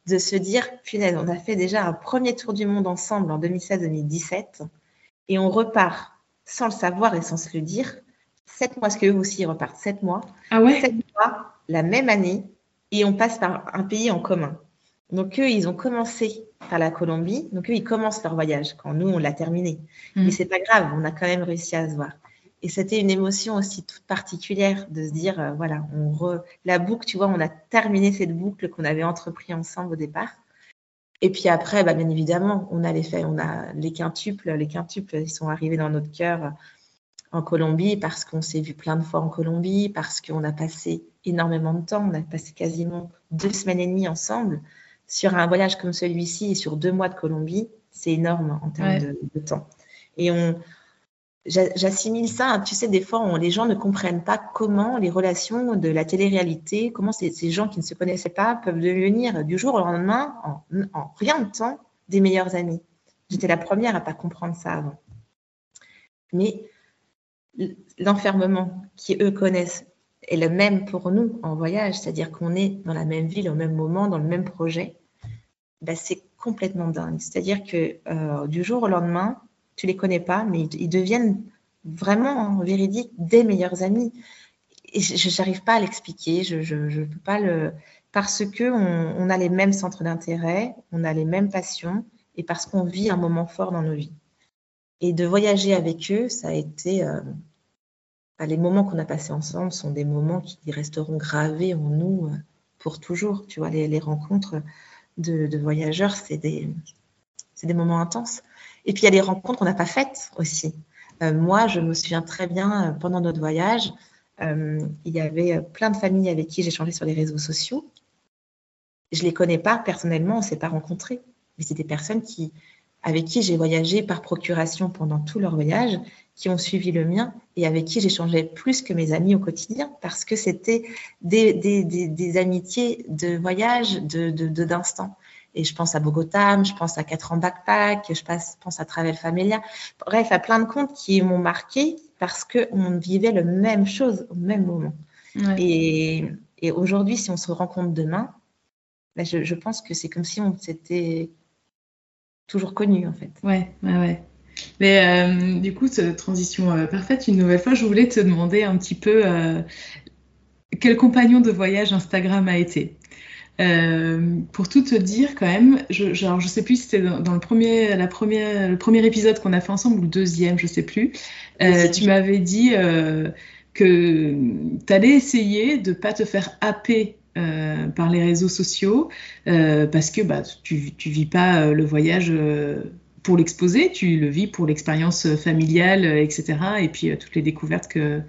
de se dire, punaise, on a fait déjà un premier tour du monde ensemble en 2016-2017 et on repart sans le savoir et sans se le dire, sept mois, parce qu'eux aussi ils repartent sept mois, ah ouais? Sept mois, la même année, et on passe par un pays en commun. Donc eux, ils ont commencé par la Colombie, donc eux, ils commencent leur voyage quand nous, on l'a terminé. Mais Mais c'est pas grave, on a quand même réussi à se voir. Et c'était une émotion aussi toute particulière de se dire, euh, voilà, on la boucle, tu vois, on a terminé cette boucle qu'on avait entrepris ensemble au départ. Et puis après, bah, bien évidemment, on a les faits, on a les quintuples, les quintuples, ils sont arrivés dans notre cœur en Colombie parce qu'on s'est vu plein de fois en Colombie, parce qu'on a passé énormément de temps, on a passé quasiment deux semaines et demie ensemble sur un voyage comme celui-ci et sur deux mois de Colombie, c'est énorme en termes de, de, temps. Et on, j'assimile ça, tu sais, des fois, les gens ne comprennent pas comment les relations de la télé-réalité, comment ces, gens qui ne se connaissaient pas peuvent devenir du jour au lendemain, en, rien de temps, des meilleurs amis. J'étais la première à pas comprendre ça avant. Mais l'enfermement qui eux connaissent est le même pour nous en voyage, c'est-à-dire qu'on est dans la même ville au même moment, dans le même projet, ben c'est complètement dingue. C'est-à-dire que euh, du jour au lendemain, tu les connais pas, mais ils, deviennent vraiment, en véridique, des meilleurs amis. Et je n'arrive pas à l'expliquer, je ne peux pas le... Parce qu'on on a les mêmes centres d'intérêt, on a les mêmes passions, et parce qu'on vit un moment fort dans nos vies. Et de voyager avec eux, ça a été... Euh, bah, les moments qu'on a passés ensemble sont des moments qui resteront gravés en nous euh, pour toujours. Tu vois, les, rencontres de, de voyageurs, c'est des, des moments intenses. Et puis il y a des rencontres qu'on n'a pas faites aussi. Euh, moi, je me souviens très bien, euh, pendant notre voyage, euh, il y avait plein de familles avec qui changé sur les réseaux sociaux. Je ne les connais pas personnellement, on ne s'est pas rencontrés. Mais c'est des personnes qui, avec qui j'ai voyagé par procuration pendant tout leur voyage, qui ont suivi le mien et avec qui j'échangeais plus que mes amis au quotidien parce que c'était des, des, des, amitiés de voyage, de, d'instant. De, et je pense à Bogota, je pense à 4 ans backpack, je pense à Travel Familia. Bref, à plein de comptes qui m'ont marqué parce qu'on vivait la même chose au même moment. Et, et aujourd'hui, si on se rencontre demain, ben je, je, pense que c'est comme si on s'était toujours connu en fait. Ouais, ouais, ouais. Mais euh, du coup, transition euh, parfaite, une nouvelle fois, je voulais te demander un petit peu euh, quel compagnon de voyage Instagram a été? Euh, pour tout te dire quand même, je, genre, je sais plus si c'était dans, le, premier, la première, le premier épisode qu'on a fait ensemble ou le deuxième, je sais plus. Euh, tu m'avais dit euh, que tu allais essayer de pas te faire happer par les réseaux sociaux parce que bah, tu, tu vis pas le voyage pour l'exposer, tu le vis pour l'expérience familiale, etc. Et puis toutes les découvertes que,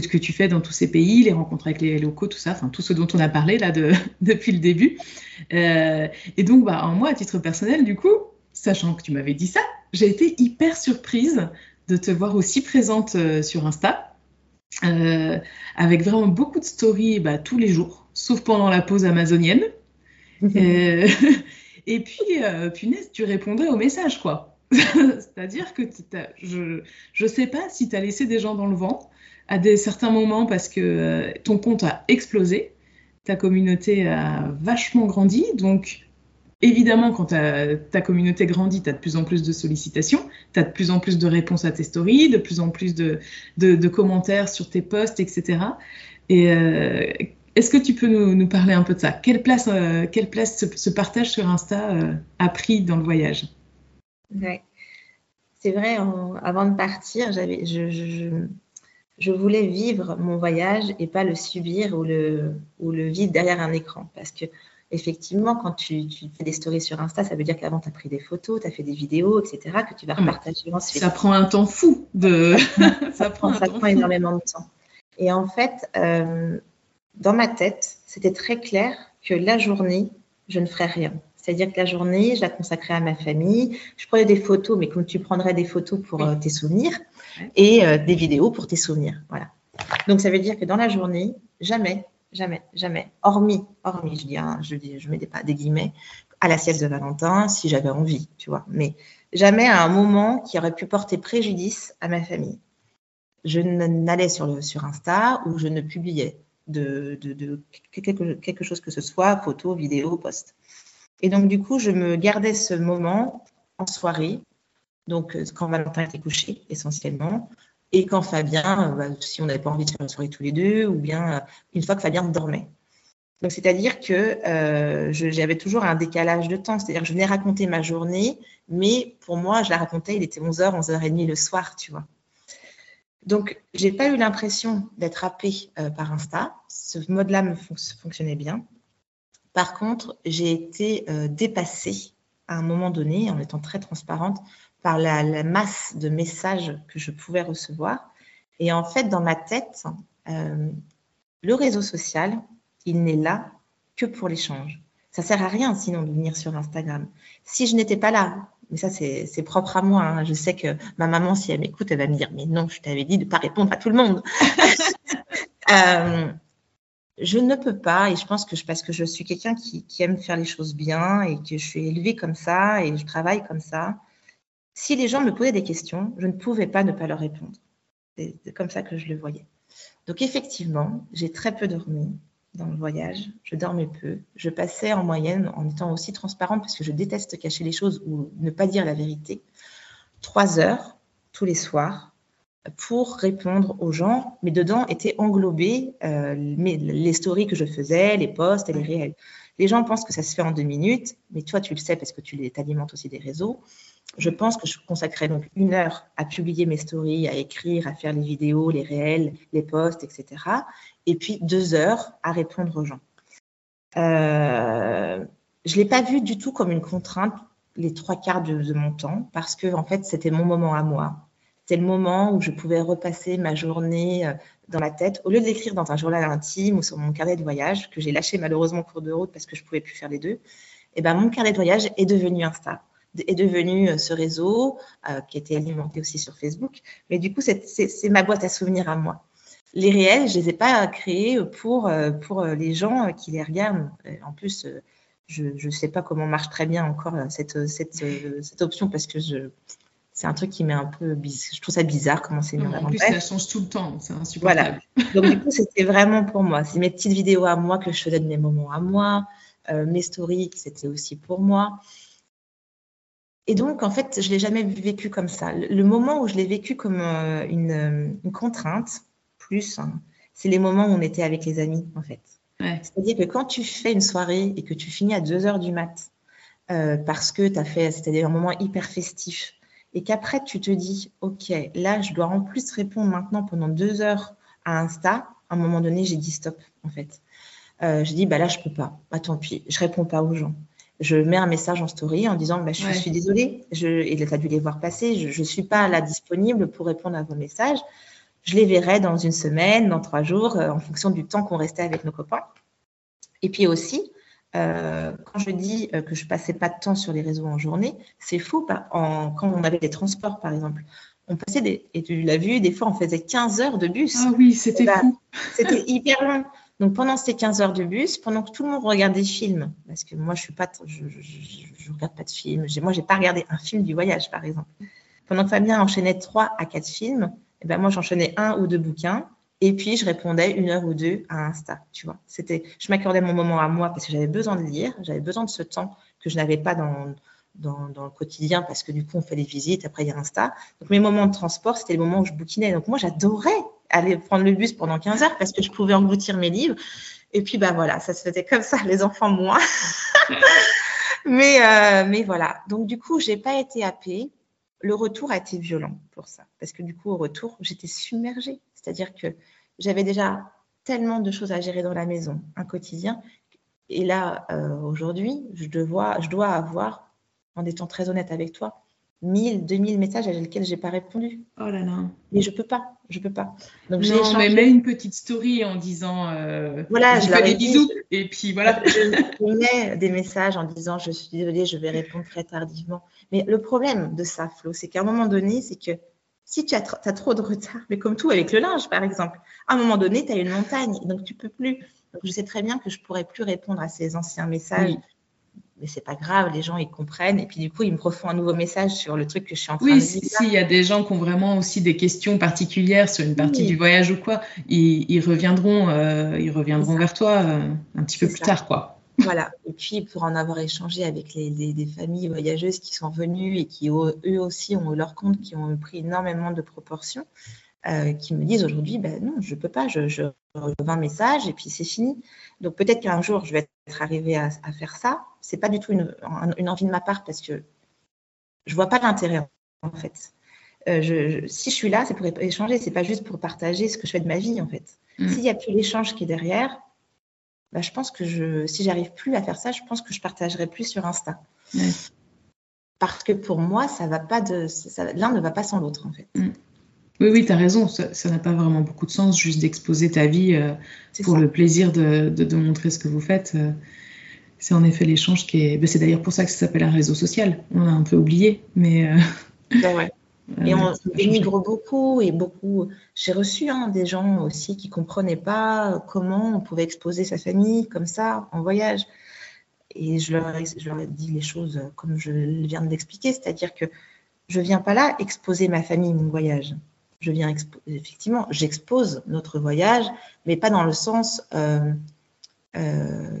que, que, tu fais dans tous ces pays, les rencontres avec les locaux, tout ça, enfin tout ce dont on a parlé là de, depuis le début. Euh, et donc, bah, en moi, à titre personnel, du coup, sachant que tu m'avais dit ça, j'ai été hyper surprise de te voir aussi présente euh, sur Insta, euh, avec vraiment beaucoup de stories bah, tous les jours, sauf pendant la pause amazonienne. euh, et puis, euh, punaise, tu répondais aux messages, quoi. C'est-à-dire que je ne sais pas si tu as laissé des gens dans le vent à des certains moments parce que euh, ton compte a explosé, ta communauté a vachement grandi. Donc, évidemment, quand ta, communauté grandit, tu as de plus en plus de sollicitations, tu as de plus en plus de réponses à tes stories, de plus en plus de, de, de commentaires sur tes posts, etc. Et euh, est-ce que tu peux nous, nous, parler un peu de ça? Quelle place, euh, quelle place ce, ce, partage sur Insta euh, a pris dans le voyage? Ouais. C'est vrai, en, avant de partir, j'avais, je, je, je, voulais vivre mon voyage et pas le subir ou le, ou le vivre derrière un écran. Parce que, effectivement, quand tu, tu fais des stories sur Insta, ça veut dire qu'avant, tu as pris des photos, tu as fait des vidéos, etc., que tu vas repartager ensuite. Ça prend un temps fou. De... ça, prend, ça prend énormément de temps. Et en fait, euh, dans ma tête, c'était très clair que la journée, je ne ferais rien. C'est-à-dire que la journée, je la consacrais à ma famille. Je prenais des photos, mais comme tu prendrais des photos pour euh, tes souvenirs et euh, des vidéos pour tes souvenirs. Voilà. Donc, ça veut dire que dans la journée, jamais, jamais, jamais, hormis, hormis, je dis, hein, je dis, je mets des, pas des guillemets, à la sieste de Valentin, si j'avais envie, tu vois. Mais jamais à un moment qui aurait pu porter préjudice à ma famille. Je n'allais sur, le, sur Insta ou je ne publiais de, de, de quelque, quelque, chose que ce soit, photo, vidéo, post. Et donc, du coup, je me gardais ce moment en soirée, donc quand Valentin était couché, essentiellement, et quand Fabien, bah, si on n'avait pas envie de faire une soirée tous les deux, ou bien une fois que Fabien dormait. Donc, c'est-à-dire que euh, j'avais toujours un décalage de temps, c'est-à-dire que je venais raconter ma journée, mais pour moi, je la racontais, il était 11h, 11h30 le soir, tu vois. Donc, j'ai pas eu l'impression d'être happée euh, par Insta. Ce mode-là me fon fonctionnait bien. Par contre, j'ai été euh, dépassée à un moment donné, en étant très transparente, par la, la, masse de messages que je pouvais recevoir. Et en fait, dans ma tête, euh, le réseau social, il n'est là que pour l'échange. Ça sert à rien sinon de venir sur Instagram. Si je n'étais pas là mais ça, c'est propre à moi. Hein. Je sais que ma maman, si elle m'écoute, elle va me dire Mais non, je t'avais dit de ne pas répondre à tout le monde. euh, je ne peux pas, et je pense que je, parce que je suis quelqu'un qui, qui, aime faire les choses bien et que je suis élevée comme ça et je travaille comme ça. Si les gens me posaient des questions, je ne pouvais pas ne pas leur répondre. C'est comme ça que je le voyais. Donc effectivement, j'ai très peu dormi dans le voyage. Je dormais peu. Je passais en moyenne, en étant aussi transparente, parce que je déteste cacher les choses ou ne pas dire la vérité, trois heures tous les soirs pour répondre aux gens, mais dedans étaient englobés euh, les stories que je faisais, les posts et les réels. Les gens pensent que ça se fait en deux minutes, mais toi, tu le sais parce que tu t'alimentes aussi des réseaux. Je pense que je consacrais donc une heure à publier mes stories, à écrire, à faire les vidéos, les réels, les posts, etc. Et puis deux heures à répondre aux gens. Euh, je ne l'ai pas vu du tout comme une contrainte les trois quarts de, de mon temps parce que en fait c'était mon moment à moi. C'était le moment où je pouvais repasser ma journée euh, dans la tête. Au lieu de l'écrire dans un journal intime ou sur mon carnet de voyage, que j'ai lâché malheureusement au cours de route parce que je ne pouvais plus faire les deux, et eh ben, mon carnet de voyage est devenu Insta, est devenu euh, ce réseau euh, qui était alimenté aussi sur Facebook. Mais du coup, c'est ma boîte à souvenirs à moi. Les réels, je ne les ai pas créés pour, euh, pour les gens qui les regardent. En plus, je ne sais pas comment marche très bien encore cette, cette, cette option parce que je c'est un truc qui met un peu je trouve ça bizarre comment c'est mis en avant. En plus, ça change tout le temps, c'est insupportable. Voilà. Donc du coup, c'était vraiment pour moi. C'est mes petites vidéos à moi que je faisais de mes moments à moi, euh, mes stories, c'était aussi pour moi. Et donc, en fait, je l'ai jamais vécu comme ça. Le, le moment où je l'ai vécu comme euh, une, une, contrainte, plus, hein, c'est les moments où on était avec les amis, en fait. Ouais. C'est-à-dire que quand tu fais une soirée et que tu finis à 2 heures du mat, euh, parce que tu as fait, c'était un moment hyper festif, et qu'après tu te dis, OK, là, je dois en plus répondre maintenant pendant deux heures à Insta, à un moment donné, j'ai dit stop, en fait. Euh, j'ai dit, bah là, je peux pas. Bah, tant pis, je réponds pas aux gens. Je mets un message en story en disant, bah, je, ouais. suis désolée, je, et tu as dû les voir passer, je ne suis pas là disponible pour répondre à vos messages. Je les verrai dans une semaine, dans trois jours, en fonction du temps qu'on restait avec nos copains. Et puis aussi, quand je dis que je passais pas de temps sur les réseaux en journée, c'est faux. En, quand on avait des transports, par exemple, on passait des, et tu l'as vu, des fois on faisait 15 heures de bus. Ah oui, c'était bah, fou. C'était hyper long. Donc pendant ces 15 heures de bus, pendant que tout le monde regarde des films, parce que moi je suis pas, je, je, regarde pas de films. Moi j'ai pas regardé un film du voyage par exemple. Pendant que Fabien enchaînait 3 à 4 films, et eh ben moi j'enchaînais un ou deux bouquins et puis je répondais une heure ou deux à Insta. Tu vois, c'était, je m'accordais mon moment à moi parce que j'avais besoin de lire, j'avais besoin de ce temps que je n'avais pas dans dans, dans, le quotidien parce que du coup on fait des visites, après il y a Insta. Donc mes moments de transport, c'était les moments où je bouquinais. Donc moi j'adorais aller prendre le bus pendant 15 heures parce que je pouvais engloutir mes livres. Et puis, bah voilà, ça se faisait comme ça, les enfants moins. mais, euh, mais voilà. Donc, du coup, j'ai pas été happée. Le retour a été violent pour ça. Parce que du coup, au retour, j'étais submergée. C'est-à-dire que j'avais déjà tellement de choses à gérer dans la maison, un quotidien. Et là, euh, aujourd'hui, je je dois avoir, en étant très honnête avec toi, 1000, 2000 messages à lesquels j'ai pas répondu. Oh là là. Mais je peux pas, je peux pas. Donc j'ai mais mets une petite story en disant euh, voilà, je, fais des bisous et puis voilà. Je, mets des messages en disant je suis désolée, je vais répondre très tardivement. Mais le problème de ça, Flo, c'est qu'à un moment donné, c'est que si tu as, as, trop de retard, mais comme tout avec le linge par exemple, à un moment donné, tu as une montagne, donc tu peux plus. Donc je sais très bien que je pourrais plus répondre à ces anciens messages mais c'est pas grave, les gens ils comprennent et puis du coup ils me refont un nouveau message sur le truc que je suis en train de dire. Oui, s'il y a des gens qui ont vraiment aussi des questions particulières sur une partie du voyage ou quoi, ils, reviendront, euh, ils reviendront vers toi euh, un petit peu plus tard, quoi. Voilà. Et puis pour en avoir échangé avec les, des familles voyageuses qui sont venues et qui eux aussi ont eu leur compte, qui ont pris énormément de proportions, euh, qui me disent aujourd'hui, ben non, je peux pas, je, je reçois un message et puis c'est fini. Donc peut-être qu'un jour je vais être arrivée à, à faire ça. C'est pas du tout une, une, envie de ma part parce que je vois pas l'intérêt en fait. Euh, je, si je suis là, c'est pour échanger, c'est pas juste pour partager ce que je fais de ma vie en fait. Mm. S'il y a plus l'échange qui est derrière, bah, je pense que je, si j'arrive plus à faire ça, je pense que je partagerai plus sur Insta. Parce que pour moi, ça va pas de, l'un ne va pas sans l'autre en fait. Mm. Oui, oui, tu as raison. Ça n'a pas vraiment beaucoup de sens juste d'exposer ta vie euh, pour le plaisir de, de, montrer ce que vous faites. Euh. c'est en effet l'échange qui est. Ben, c'est d'ailleurs pour ça que ça s'appelle un réseau social. On a un peu oublié, mais. Euh, ben ouais. Et on dénigre beaucoup et beaucoup. J'ai reçu hein, des gens aussi qui comprenaient pas comment on pouvait exposer sa famille comme ça en voyage. Et je leur, je leur ai dit les choses comme je viens de l'expliquer, c'est-à-dire que je viens pas là exposer ma famille, mon voyage je viens effectivement, j'expose notre voyage, mais pas dans le sens euh, euh,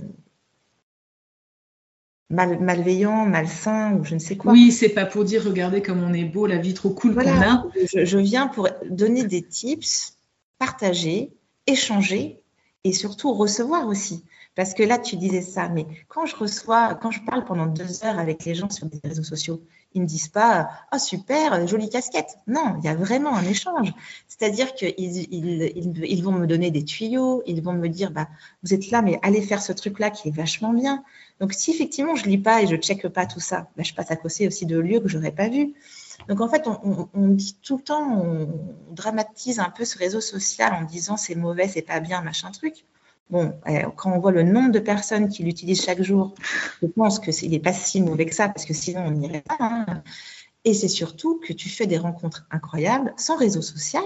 malveillant, malsain ou je ne sais quoi. Oui, c'est pas pour dire regardez comme on est beau, la vie trop cool qu'on a. Je, viens pour donner des tips, partager, échanger et surtout recevoir aussi. Parce que là, tu disais ça, mais quand je reçois, quand je parle pendant deux heures avec les gens sur des réseaux sociaux, ils ne disent pas oh, super, jolie casquette. Non, il y a vraiment un échange. C'est-à-dire qu'ils ils, ils, vont me donner des tuyaux, ils vont me dire bah, vous êtes là, mais allez faire ce truc-là qui est vachement bien. Donc, si effectivement je lis pas et je check pas tout ça, bah, je passe à côté aussi de lieux que j'aurais pas vus. Donc, en fait, on, on, dit tout le temps, on dramatise un peu ce réseau social en disant c'est mauvais, c'est pas bien, machin truc. Bon, euh, quand on voit le nombre de personnes qui l'utilisent chaque jour, je pense que n'est pas si mauvais que ça, parce que sinon on n'irait pas. Hein. Et c'est surtout que tu fais des rencontres incroyables. Sans réseau social,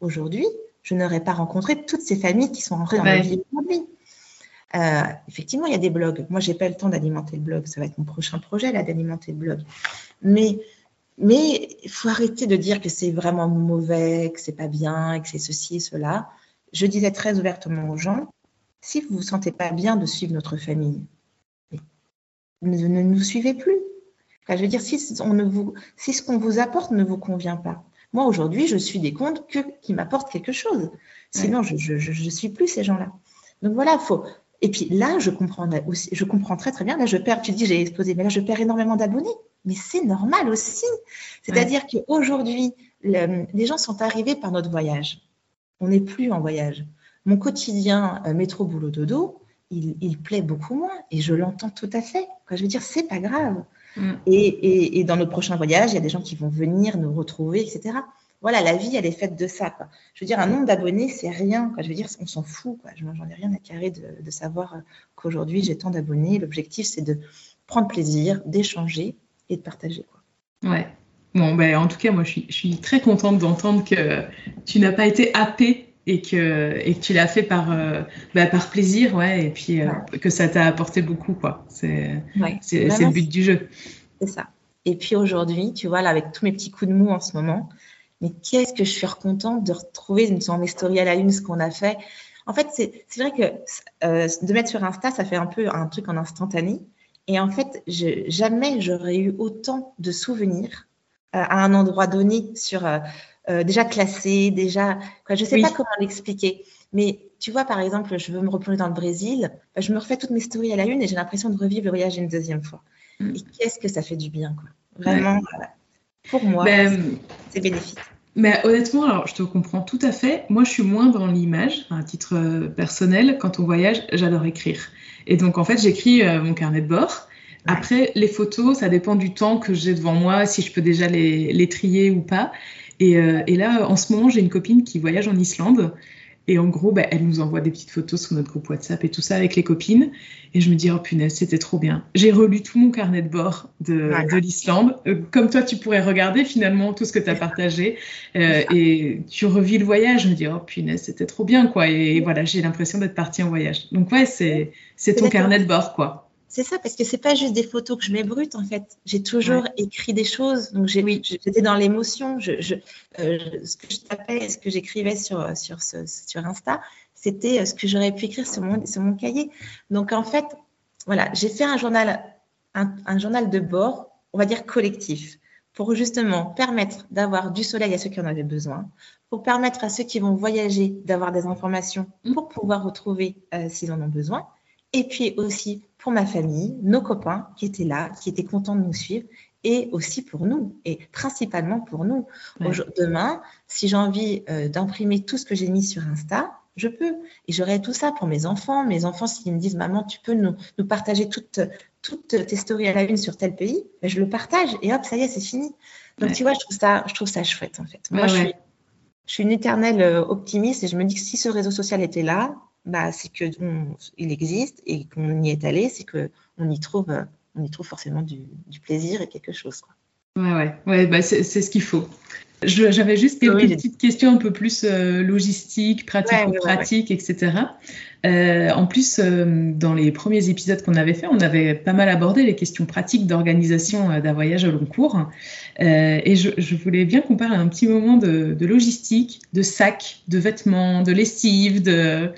aujourd'hui, je n'aurais pas rencontré toutes ces familles qui sont rentrées dans ma vie aujourd'hui. Euh, effectivement, il y a des blogs. Moi, j'ai pas le temps d'alimenter le blog. Ça va être mon prochain projet, là, d'alimenter le blog. Mais mais il faut arrêter de dire que c'est vraiment mauvais, que c'est pas bien, que c'est ceci et cela. Je disais très ouvertement aux gens, si vous ne vous sentez pas bien de suivre notre famille, ne, nous suivez plus. je veux dire, si, on ne vous, si ce qu'on vous apporte ne vous convient pas. Moi, aujourd'hui, je suis des comptes que, qui m'apportent quelque chose. Sinon, je ne suis plus ces gens-là. Donc voilà, faut. Et puis là, je comprends aussi, je comprends très très bien. Là, je perds, tu dis j'ai explosé, mais là, je perds énormément d'abonnés. Mais c'est normal aussi. C'est-à-dire qu'aujourd'hui, les gens sont arrivés par notre voyage. On n'est plus en voyage mon quotidien euh, métro boulot dodo, il, il, plaît beaucoup moins et je l'entends tout à fait. Quoi, je veux dire, c'est pas grave. Mm. Et, et, et, dans notre prochain voyage, il y a des gens qui vont venir nous retrouver, etc. voilà, la vie, elle est faite de ça. Quoi. Je veux dire, un nombre d'abonnés, c'est rien. Quoi. Je veux dire, on s'en fout. Quoi. J'en ai rien à carrer de, de savoir qu'aujourd'hui, j'ai tant d'abonnés. L'objectif, c'est de prendre plaisir, d'échanger et de partager. Quoi. Ouais. Bon, ben, en tout cas, moi, je suis, je suis très contente d'entendre que tu n'as pas été happée et que, et que tu l'as fait par, euh, bah, par plaisir, ouais, et puis euh, ouais. que ça t'a apporté beaucoup, quoi. C'est Ouais. c'est le but du jeu. C'est ça. Et puis aujourd'hui, tu vois, là, avec tous mes petits coups de mou en ce moment, mais qu'est-ce que je suis recontente de retrouver dans mes stories à la une ce qu'on a fait. En fait, c'est vrai que euh, de mettre sur Insta, ça fait un peu un truc en instantané. Et en fait, je, jamais j'aurais eu autant de souvenirs euh, à un endroit donné sur euh, euh, déjà classé, déjà. Quoi, je sais Oui. pas comment l'expliquer. Mais tu vois, par exemple, je veux me replonger dans le Brésil, bah, je me refais toutes mes stories à la une et j'ai l'impression de revivre le voyage une deuxième fois. Mm. Et qu'est-ce que ça fait du bien, quoi. Vraiment, voilà. Pour moi, Ben, c'est bénéfique. Mais honnêtement, alors je te comprends tout à fait. Moi, je suis moins dans l'image, à titre euh, personnel. Quand on voyage, j'adore écrire. Et donc, en fait, j'écris euh, mon carnet de bord. Après, les photos, ça dépend du temps que j'ai devant moi, si je peux déjà les, les trier ou pas. Et, euh, et là, en ce moment, j'ai une copine qui voyage en Islande. Et en gros, bah, elle nous envoie des petites photos sur notre groupe WhatsApp et tout ça avec les copines. Et je me dis, oh punaise, c'était trop bien. J'ai relu tout mon carnet de bord de, Voilà. de l'Islande. Euh, comme toi, tu pourrais regarder finalement tout ce que tu as partagé. Euh, et tu revis le voyage. Je me dis, oh punaise, c'était trop bien, quoi. Et voilà, j'ai l'impression d'être partie en voyage. Donc, ouais, c'est ton carnet de bord, quoi. C'est ça, parce que c'est pas juste des photos que je m'ébrute, en fait. J'ai toujours écrit des choses. Donc, j'ai- Oui. j'étais dans l'émotion. Je, je- euh, ce que je tapais, ce que j'écrivais sur, sur, ce- sur Insta, c'était euh, ce que j'aurais pu écrire sur mon, sur mon cahier. Donc, en fait, voilà, j'ai fait un journal, un, un journal de bord, on va dire collectif, pour justement permettre d'avoir du soleil à ceux qui en avaient besoin, pour permettre à ceux qui vont voyager d'avoir des informations Mm. pour pouvoir retrouver euh, s'ils en ont besoin, et puis aussi pour ma famille, nos copains qui étaient là, qui étaient contents de nous suivre, et aussi pour nous, et principalement pour nous. Ouais. Demain, si j'ai envie euh, d'imprimer tout ce que j'ai mis sur Insta, je peux. Et j'aurai tout ça pour mes enfants. Mes enfants, s'ils me disent, maman, tu peux nous, nous partager toutes, toutes tes stories à la une sur tel pays, ben, je le partage. Et hop, ça y est, c'est fini. Donc, Ouais. tu vois, je trouve ça, je trouve ça chouette, en fait. Moi, Ouais, je, suis, je suis une éternelle euh, optimiste et je me dis que si ce réseau social était là, bah, c'est qu'il existe et qu'on y est allé, c'est qu'on y trouve, on y trouve forcément du, du plaisir et quelque chose. Quoi. Ouais, ouais, ouais bah c'est ce qu'il faut. J'avais juste quelques Oui, petites questions un peu plus euh, logistiques, pratico-pratiques, etc. Euh, en plus, euh, dans les premiers épisodes qu'on avait fait, on avait pas mal abordé les questions pratiques d'organisation euh, d'un voyage au long cours. Euh, et je, je voulais bien qu'on parle un petit moment de, de logistique, de sacs, de vêtements, de lessive, de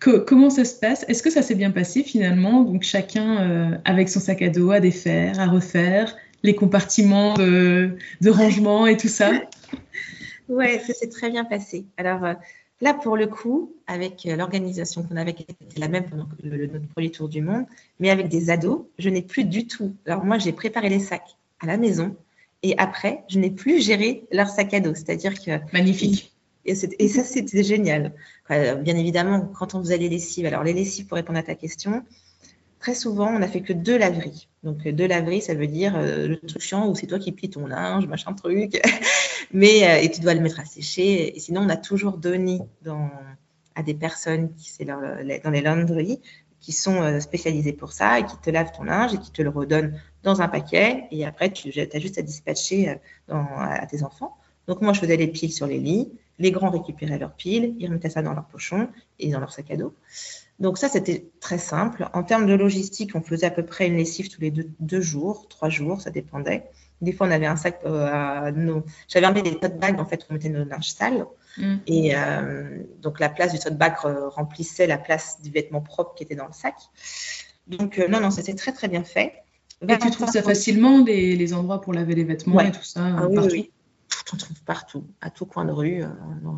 co- comment ça se passe? Est-ce que ça s'est bien passé finalement? Donc chacun euh, avec son sac à dos à défaire, à refaire, les compartiments de, de rangement et tout ça? Ouais, ça s'est très bien passé. Alors euh, là, pour le coup, avec euh, l'organisation qu'on avait, qui était la même pendant le, le- notre premier tour du monde, mais avec des ados, je n'ai plus du tout. Alors moi, j'ai préparé les sacs à la maison et après, je n'ai plus géré leur sac à dos. C'est-à-dire que Magnifique. Et, et ça, c'était génial. Euh, Bien évidemment, quand on faisait les lessives, alors les lessives, pour répondre à ta question, très souvent, on n'a fait que deux laveries. Donc, deux laveries, ça veut dire euh, le truc chiant où c'est toi qui plies ton linge, machin truc. Mais, euh, et tu dois le mettre à sécher. Et sinon, on a toujours donné dans, à des personnes qui, c'est dans les laundries, qui sont euh, spécialisées pour ça et qui te lavent ton linge et qui te le redonnent dans un paquet. Et après, tu as juste à dispatcher euh, dans- à tes enfants. Donc, moi, je faisais les piles sur les lits. Les grands récupéraient leurs piles, ils remettaient ça dans leur pochon et dans leur sac à dos. Donc ça, c'était très simple. En termes de logistique, on faisait à peu près une lessive tous les deux, deux jours, trois jours, ça dépendait. Des fois, on avait un sac euh, à nos... J'avais emmené des tote bags, en fait, où on mettait nos linges sales. Mm. Et euh, donc, la place du tote bag euh, remplissait la place du vêtement propre qui était dans le sac. Donc, non, non, s'est très, très bien fait. Et tu trouves ça facilement, les, les endroits pour laver les vêtements Ouais. et tout ça Ah oui, partout? oui, on trouve partout, à tout coin de rue.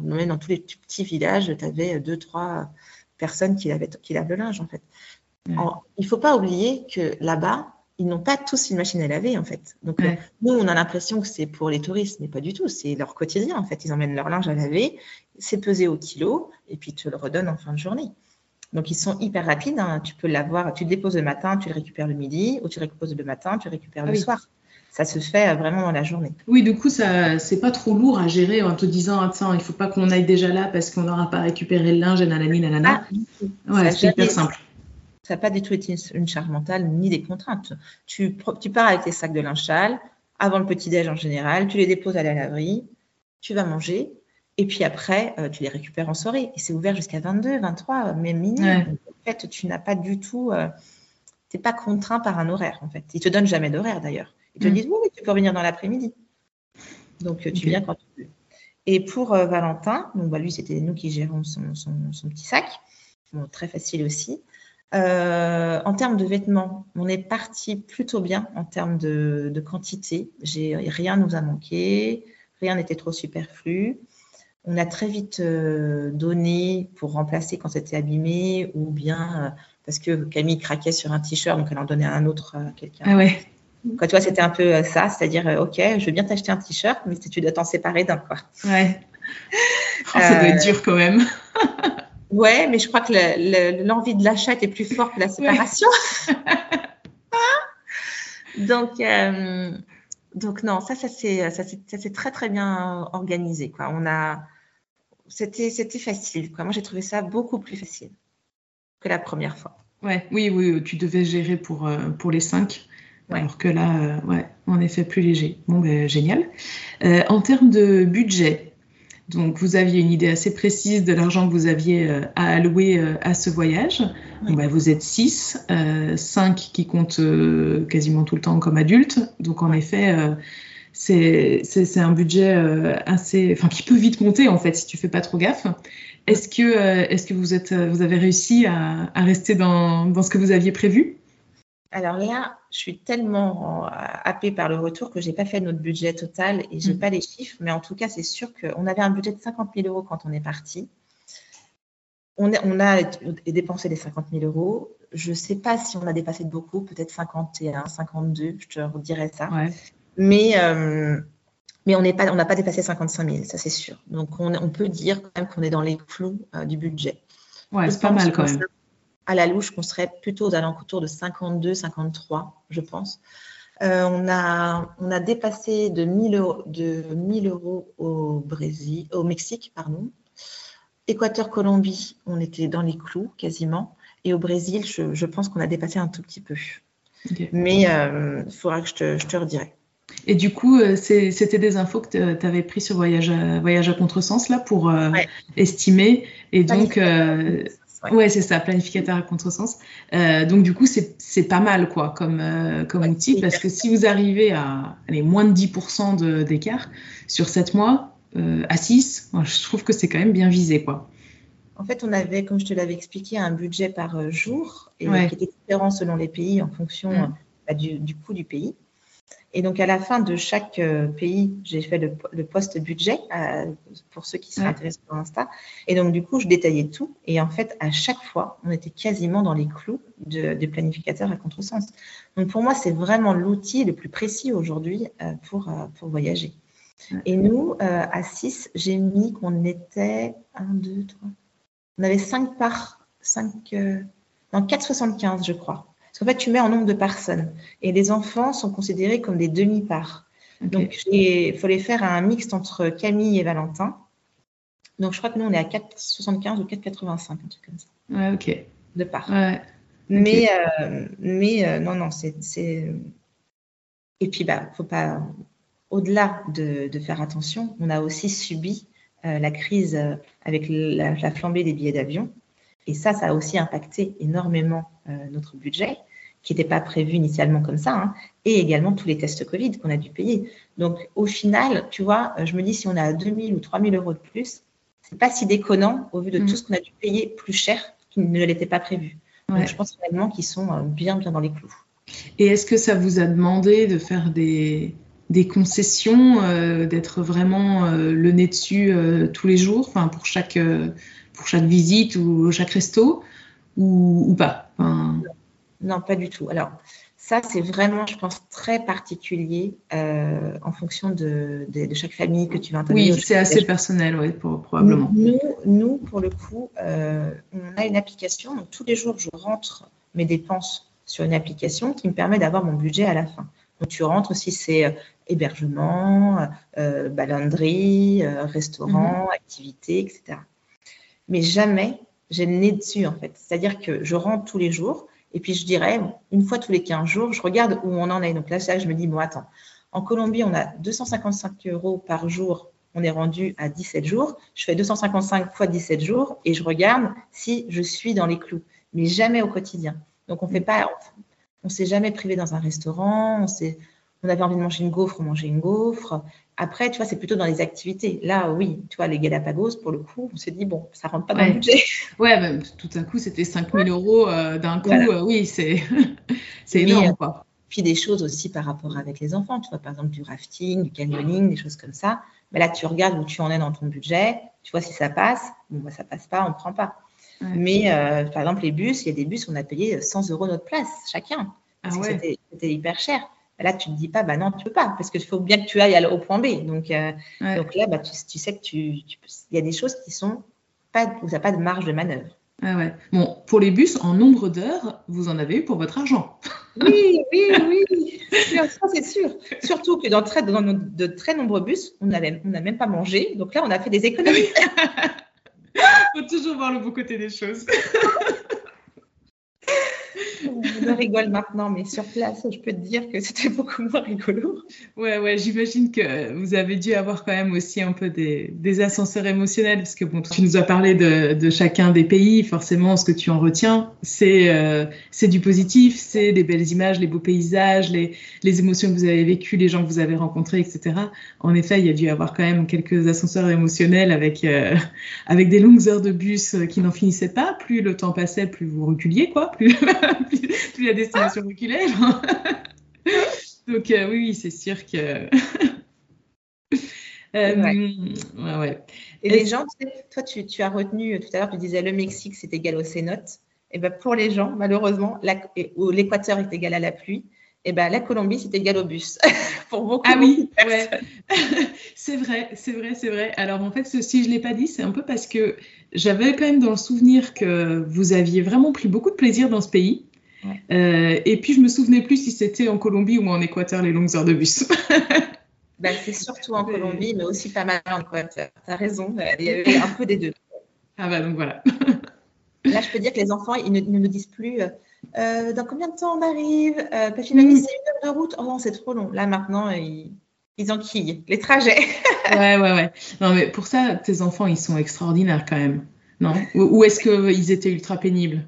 même dans tous les petits villages, tu avais deux, trois personnes qui lavaient, qui lavent le linge, en fait. Ouais. En- il ne faut pas oublier que là-bas, ils n'ont pas tous une machine à laver, en fait. Donc, Ouais. euh, nous, on a l'impression que c'est pour les touristes, mais pas du tout. C'est leur quotidien, en fait. Ils emmènent leur linge à laver, c'est pesé au kilo, et puis tu le redonnes en fin de journée. Donc, ils sont hyper rapides. hein. Tu peux l'avoir, tu le déposes le matin, tu le récupères le midi, ou tu le déposes le matin, tu le récupères Ah le oui. soir. ça se fait vraiment dans la journée. Oui, du coup, ça, c'est pas trop lourd à gérer en te disant, attends, il faut pas qu'on aille déjà là parce qu'on n'aura pas récupéré le linge, nanani, nanana. Ah, ouais, c'est hyper simple. Ça n'a pas du tout été une charge mentale ni des contraintes. Tu, tu pars avec tes sacs de linge sale avant le petit-déj en général, tu les déposes à la laverie, tu vas manger, et puis après, euh, tu les récupères en soirée. Et c'est ouvert jusqu'à 22, 23, même minuit. En fait, tu n'as pas du tout. Euh, tu n'es pas contraint par un horaire, en fait. Ils te donnent jamais d'horaire, d'ailleurs. Ils te mm. disent, oui, tu peux revenir dans l'après-midi. Donc, euh, tu viens quand tu veux. Et pour Valentin, donc, bah, lui, c'était nous qui gérons son, son, petit sac. Bon, très facile aussi. En termes de vêtements, on est parti plutôt bien en termes de, de quantité. Rien nous a manqué, rien n'était trop superflu. On a très vite euh, donné pour remplacer quand c'était abîmé ou bien euh, parce que Camille craquait sur un t-shirt, donc elle en donnait un autre à quelqu'un. Ah ouais. Quand tu vois, c'était un peu euh, ça, c'est-à-dire, ok, je veux bien t'acheter un t-shirt, mais tu dois t'en séparer d'un, quoi. Ouais. Oh, ça doit être dur quand même. ouais, mais je crois que l'envie de l'achat était plus forte que la séparation. donc, donc non, ça, ça s'est très très bien organisé. Quoi. On a, c'était, c'était facile. Quoi. Moi, j'ai trouvé ça beaucoup plus facile que la première fois. Ouais, oui, oui, tu devais gérer pour, euh, pour les cinq. Alors que là, euh, ouais, en effet, plus léger. Bon, ben, génial. Euh, en termes de budget, donc vous aviez une idée assez précise de l'argent que vous aviez à allouer à ce voyage. Ben, vous êtes six, cinq qui comptent quasiment tout le temps comme adultes. Donc en effet, c'est un budget euh, assez, enfin qui peut vite monter en fait si tu fais pas trop gaffe. Est-ce que, euh, est-ce que vous êtes, vous avez réussi à, rester dans, dans, ce que vous aviez prévu? Alors là, je suis tellement happée par le retour que j'ai pas fait notre budget total et j'ai n'ai mm. pas les chiffres, mais en tout cas c'est sûr qu'on avait un budget de 50 000 euros quand on est parti. On, on a dépensé les 50 000 euros. Je ne sais pas si on a dépassé de beaucoup, peut-être 51, 52, je te redirai ça. Ouais. Mais, euh, mais on n'a pas, pas dépassé 55 000, ça c'est sûr. Donc on, on, peut dire quand même qu'on est dans les clous euh, du budget. Ouais, c'est pas mal quand même. À la louche, qu'on serait plutôt aux alentours de 52, 53, je pense. Euh, on, a, on a dépassé de 1000 euros, de 1000 euros au Brésil, au Mexique, pardon. Équateur-Colombie, on était dans les clous quasiment. Et au Brésil, je, je pense qu'on a dépassé un tout petit peu. Mais il faudra que je te, je te redirai. Et du coup, euh, c'était des infos que tu avais pris sur Voyage à, Voyage à Contresens là pour euh, estimer. Et donc, euh, ouais, c'est ça, planificateur à contresens. donc du coup, c'est pas mal quoi comme, comme outil parce que si vous arrivez à aller moins de 10% d'écart sur 7 mois à 6, je trouve que c'est quand même bien visé quoi. En fait, on avait, comme je te l'avais expliqué, un budget par jour et qui était différent selon les pays en fonction mm. bah, du, du coût du pays. Et donc, à la fin de chaque euh, pays, j'ai fait le, poste budget euh, pour ceux qui seraient intéressés pour Insta. Et donc, du coup, je détaillais tout. Et en fait, à chaque fois, on était quasiment dans les clous de, de planificateur à contresens. Donc, pour moi, c'est vraiment l'outil le plus précis aujourd'hui euh, pour, pour voyager. Et nous, à 6, j'ai mis qu'on était 1, 2, 3. On avait 5 parts, 5, non, 4,75, je crois. Parce qu'en fait, tu mets en nombre de personnes. Et les enfants sont considérés comme des demi-parts. Donc, il fallait faire un mixte entre Camille et Valentin. Donc, je crois que nous, on est à 4,75 ou 4,85, un truc comme ça. Ouais, ok. De part. Mais, euh, mais euh, non, non, c'est. Et puis, bah, faut pas. Au-delà de, faire attention, on a aussi subi euh, la crise avec la, flambée des billets d'avion. Et ça, ça a aussi impacté énormément notre budget qui n'était pas prévu initialement comme ça, hein, et également tous les tests Covid qu'on a dû payer. Donc, au final, tu vois, je me dis, si on a 2000 ou 3000 euros de plus, c'est pas si déconnant au vu de mm. tout ce qu'on a dû payer plus cher qui ne l'était pas prévu. Donc, je pense réellement qu'ils sont euh, bien, bien dans les clous. Et est-ce que ça vous a demandé de faire des, des concessions, euh, d'être vraiment euh, le nez dessus tous les jours, enfin pour chaque pour chaque visite ou chaque resto, ou, ou pas? Non, pas du tout. Alors, ça, c'est vraiment, je pense, très particulier euh, en fonction de, chaque famille que tu vas intervenir. Oui, c'est assez personnel, oui, probablement. Nous, nous, pour le coup, euh, on a une application. Donc, tous les jours, je rentre mes dépenses sur une application qui me permet d'avoir mon budget à la fin. Donc tu rentres si c'est hébergement, euh, balanderie, restaurant, mhm. activité, etc. Mais jamais j'ai le nez dessus en fait. C'est-à-dire que je rentre tous les jours et puis je dirais, une fois tous les 15 jours, je regarde où on en est. Donc là, je me dis, bon, attends, en Colombie, on a 255 euros par jour. On est rendu à 17 jours. Je fais 255 fois 17 jours et je regarde si je suis dans les clous, mais jamais au quotidien. Donc on fait pas, on s'est jamais privé dans un restaurant. On s'est, on avait envie de manger une gaufre, on mangeait une gaufre. Après, tu vois, c'est plutôt dans les activités. Là, oui, tu vois, les Galapagos, pour le coup, on s'est dit, bon, ça rentre pas dans le budget. Ouais, bah, tout d'un coup, c'était 5000 euros euh, d'un coup. Euh, oui, c'est énorme, quoi. Puis des choses aussi par rapport avec les enfants, tu vois, par exemple du rafting, du canyoning, des choses comme ça. Mais là, tu regardes où tu en es dans ton budget, tu vois si ça passe. Bon, bah, ça passe pas, on prend pas. Mais euh, par exemple, les bus, il y a des bus, on a payé 100 euros notre place chacun. Ah parce que c'était hyper cher. Là, tu ne te dis pas, bah non, tu peux pas, parce qu'il faut bien que tu ailles au point B. Donc, euh, donc là, bah, tu, sais que tu, il y a des choses qui sont pas, où tu n'as pas de marge de manœuvre. Ah ouais. Bon, pour les bus, en nombre d'heures, vous en avez eu pour votre argent. Oui, oui, oui. ça, c'est sûr. Surtout que dans, très, dans, de très nombreux bus, on n'a même pas mangé. Donc là, on a fait des économies. Il faut toujours voir le beau côté des choses. Je rigole maintenant, mais sur place, je peux te dire que c'était beaucoup moins rigolo. Ouais, ouais, j'imagine que vous avez dû avoir quand même aussi un peu des, des ascenseurs émotionnels, parce que bon, tu nous as parlé de, de, chacun des pays, forcément, ce que tu en retiens, c'est euh, c'est du positif, c'est les belles images, les beaux paysages, les, les émotions que vous avez vécues, les gens que vous avez rencontrés, etc. En effet, il y a dû avoir quand même quelques ascenseurs émotionnels avec, euh, avec des longues heures de bus qui n'en finissaient pas. Plus le temps passait, plus vous reculiez, quoi. Plus, la destination reculait. Donc euh, oui, c'est sûr que. Euh, ouais. Ouais, Et les gens, tu sais, toi, tu, tu, as retenu tout à l'heure, tu disais le Mexique, c'est égal aux cénotes. Et ben pour les gens, malheureusement, l'Équateur est égal à la pluie. Et ben la Colombie, c'est égal au bus. pour beaucoup. Ah oui, ouais. c'est vrai, c'est vrai, c'est vrai. Alors en fait, si je l'ai pas dit, c'est un peu parce que j'avais quand même dans le souvenir que vous aviez vraiment pris beaucoup de plaisir dans ce pays. Euh, et puis, je me souvenais plus si c'était en Colombie ou en Équateur, les longues heures de bus. ben, c'est surtout en Colombie, mais aussi pas mal en Équateur. Tu as raison, il y avait un peu des deux. Ah bah donc voilà. Là, je peux dire que les enfants, ils ne, nous disent plus euh, euh, dans combien de temps on arrive euh, Finalement, c'est une heure de route. Oh non, c'est trop long. Là, maintenant, ils, ils enquillent les trajets. ouais, ouais, ouais. Non, mais pour ça, tes enfants, ils sont extraordinaires quand même. Non? Ou, est-ce qu'ils étaient ultra pénibles?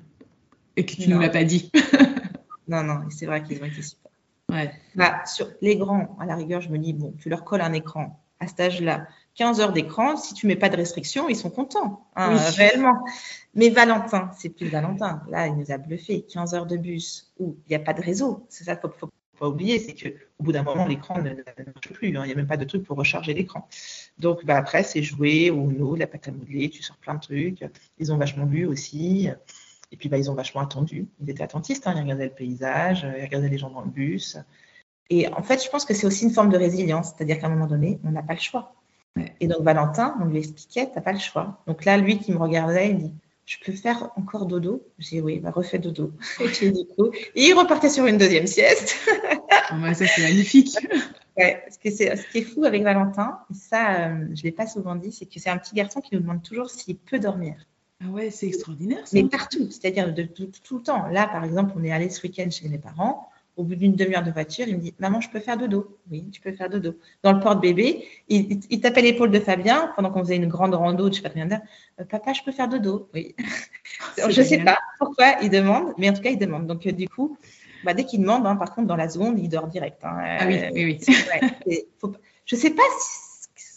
Et que tu ne nous l'as pas dit. non, non, c'est vrai qu'ils ont été super. Ouais. Bah, sur les grands, à la rigueur, je me dis, bon, tu leur colles un écran à cet âge-là, 15 heures d'écran, si tu mets pas de restrictions, ils sont contents, hein, réellement. Mais Valentin, c'est plus Valentin. Là, il nous a bluffé. 15 heures de bus où il n'y a pas de réseau. C'est ça qu'il faut, faut pas oublier, c'est qu'au bout d'un moment, l'écran ne, marche plus. Hein. Il n'y a même pas de truc pour recharger l'écran. Donc, bah, après, c'est jouer ou non, la pâte à modeler, tu sors plein de trucs. Ils ont vachement bu aussi. Et puis, bah, ils ont vachement attendu. Ils étaient attentistes, hein. ils regardaient le paysage, ils regardaient les gens dans le bus. Et en fait, je pense que c'est aussi une forme de résilience, c'est-à-dire qu'à un moment donné, on n'a pas le choix. Et donc, Valentin, on lui expliquait, tu n'as pas le choix. Donc là, lui qui me regardait, il dit, je peux faire encore dodo? J'ai dit, oui, bah, refais dodo. et, du coup, il repartait sur une deuxième sieste. oh, ça, c'est magnifique. Ouais, ce, qui est, ce qui est fou avec Valentin, et ça, euh, je ne l'ai pas souvent dit, c'est que c'est un petit garçon qui nous demande toujours s'il peut dormir. Ah ouais, c'est extraordinaire. Ça. Mais partout, c'est-à-dire de, tout le temps. Là, par exemple, on est allé ce week-end chez mes parents. Au bout d'une demi-heure de voiture, il me dit Maman, je peux faire dodo Oui, tu peux faire dodo. Dans le porte-bébé, il, il, tapait l'épaule de Fabien pendant qu'on faisait une grande rando, je ne sais pas combien d'heures. Euh, Papa, je peux faire dodo Oui. je ne sais pas pourquoi il demande, mais en tout cas, il demande. Donc, euh, du coup, bah, dès qu'il demande, hein, par contre, dans la seconde, il dort direct. Hein. Ah oui, oui, oui. je ne sais pas si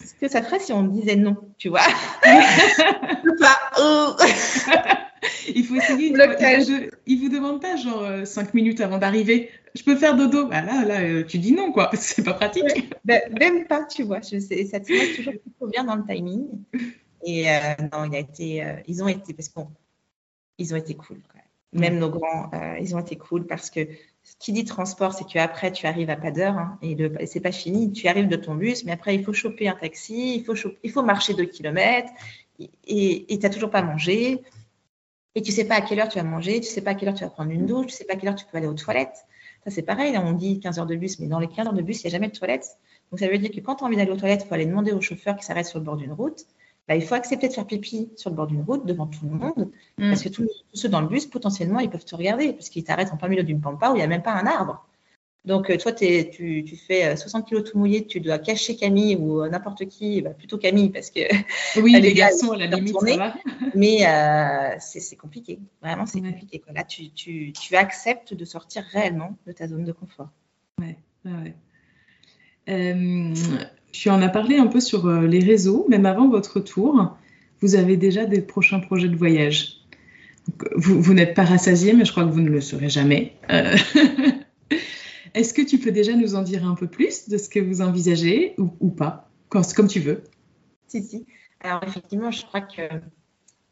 ce que ça ferait si on disait non, tu vois. Il faut essayer. De, il vous demande pas genre 5 euh, minutes avant d'arriver. Je peux faire dodo. Bah là, là, euh, tu dis non, quoi. C'est pas pratique. Ben, même pas, tu vois. Je sais, ça te met toujours plutôt bien dans le timing. Et euh, non, il a été, ils ont été, parce qu'on, ils ont été cool. Même nos grands, ils ont été cool parce que ce qui dit transport, c'est qu'après, tu arrives à pas d'heure hein, et, et c'est pas fini. Tu arrives de ton bus, mais après, il faut choper un taxi, il faut, il faut marcher deux kilomètres et tu n'as toujours pas mangé. Et tu sais pas à quelle heure tu vas manger, tu sais pas à quelle heure tu vas prendre une douche, tu sais pas à quelle heure tu peux aller aux toilettes. Ça, c'est pareil, on dit 15 heures de bus, mais dans les 15 heures de bus, il n'y a jamais de toilette. Donc, ça veut dire que quand tu as envie d'aller aux toilettes, il faut aller demander au chauffeur qui s'arrête sur le bord d'une route. Bah, il faut accepter de faire pipi sur le bord d'une route devant tout le monde, mm. parce que tous, ceux dans le bus, potentiellement, ils peuvent te regarder, parce qu'ils t'arrêtent en plein milieu d'une pampa où il n'y a même pas un arbre. Donc, euh, toi, tu, fais 60 euh, kilos tout mouillé, tu dois cacher Camille ou euh, n'importe qui, bah, plutôt Camille, parce que. Oui, les garçons, à la limite, ça va. Mais c'est compliqué. Vraiment, c'est compliqué. Là, tu, acceptes de sortir réellement de ta zone de confort. Ouais, ouais. Tu en as parlé un peu sur les réseaux, même avant votre tour. Vous avez déjà des prochains projets de voyage. Vous, vous n'êtes pas rassasié, mais je crois que vous ne le serez jamais. Est-ce que tu peux déjà nous en dire un peu plus de ce que vous envisagez ou, pas, comme tu veux? Si, si. Alors effectivement, je crois que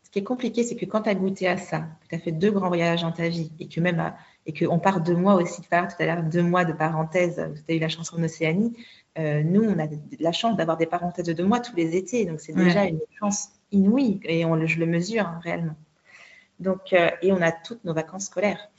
ce qui est compliqué, c'est que quand tu as goûté à ça, que tu as fait deux grands voyages dans ta vie et que même et qu'on part deux mois aussi, tu tout à l'heure deux mois de parenthèse, tu as eu la chance en Océanie. Euh, nous, on a la chance d'avoir des parenthèses de deux mois tous les étés, donc c'est déjà une chance inouïe et on, je le mesure hein, réellement. Donc, euh, et on a toutes nos vacances scolaires.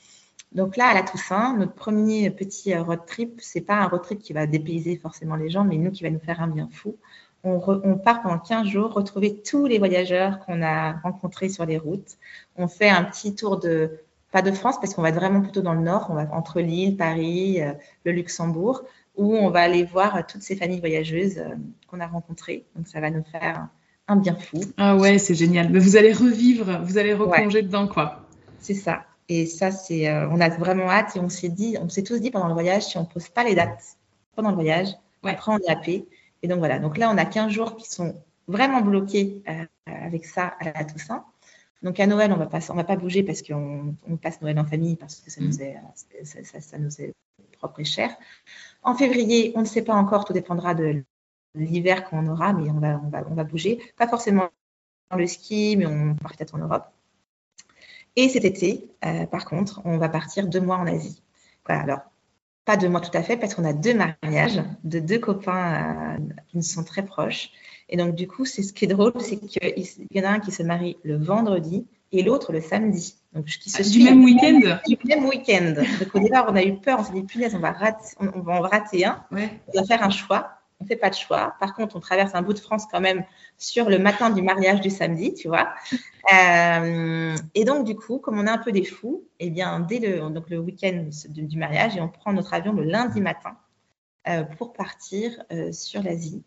Donc là, à la Toussaint, notre premier petit euh, road trip, c'est pas un road trip qui va dépayser forcément les gens, mais nous qui va nous faire un bien fou. On, part pendant 15 jours retrouver tous les voyageurs qu'on a rencontrés sur les routes. On fait un petit tour de, pas de France, parce qu'on va être vraiment plutôt dans le nord, on va entre Lille, Paris, euh, le Luxembourg, où on va aller voir toutes ces familles voyageuses euh, qu'on a rencontrées. Donc ça va nous faire un bien fou. Ah ouais, c'est génial. Mais vous allez revivre, vous allez replonger dedans, quoi. C'est ça. Et ça, c'est, euh, on a vraiment hâte et on s'est dit, on s'est tous dit pendant le voyage, si on pose pas les dates pendant le voyage, après on est happé. Et donc voilà, donc là, on a 15 jours qui sont vraiment bloqués euh, avec ça à la Toussaint. Donc à Noël, on va pas, on va pas bouger parce qu'on on passe Noël en famille parce que ça nous est, ça, nous est propre et cher. En février, on ne sait pas encore, tout dépendra de l'hiver qu'on aura, mais on va, on va, on va bouger. Pas forcément le ski, mais on part peut-être en Europe. Et cet été, euh, par contre, on va partir deux mois en Asie. Voilà, alors, pas deux mois tout à fait, parce qu'on a deux mariages de deux copains euh, qui nous sont très proches. Et donc, du coup, c'est ce qui est drôle, c'est qu'il y en a un qui se marie le vendredi et l'autre le samedi. Donc, qui se ah, du même week-end? Du même week-end. Donc, au départ, on a eu peur, on s'est dit, punaise, on va, rater, on, va en rater un. On va faire un choix on ne fait pas de choix. Par contre, on traverse un bout de France quand même sur le matin du mariage du samedi, tu vois. Euh, et donc, du coup, comme on est un peu des fous, eh bien, dès le, donc le week-end du mariage, et on prend notre avion le lundi matin euh, pour partir euh, sur l'Asie.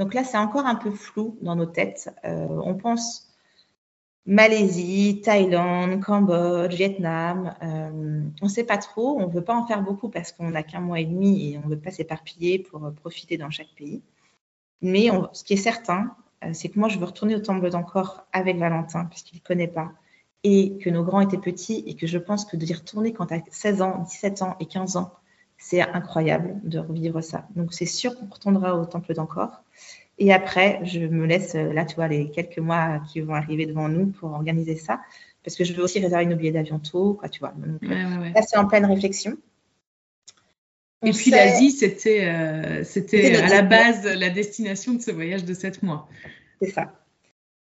Donc là, c'est encore un peu flou dans nos têtes. on pense Malaisie, Thaïlande, Cambodge, Vietnam. Euh, on ne sait pas trop, on ne veut pas en faire beaucoup parce qu'on n'a qu'un mois et demi et on ne veut pas s'éparpiller pour euh, profiter dans chaque pays. Mais ce qui est certain, euh, c'est que moi, je veux retourner au temple d'encore avec Valentin puisqu'il ne connaît pas et que nos grands étaient petits et que je pense que de y retourner quand tu as 16 ans, 17 ans et 15 ans, c'est incroyable de revivre ça. Donc c'est sûr qu'on retournera au temple d'encore. Et après, je me laisse, euh, là, tu vois, les quelques mois qui vont arriver devant nous pour organiser ça. Parce que je veux aussi réserver nos billets d'avion tôt, quoi, tu vois. Là, c'est en pleine réflexion. Et puis l'Asie, c'était euh, c'était à la base la destination de ce voyage de sept mois. C'est ça.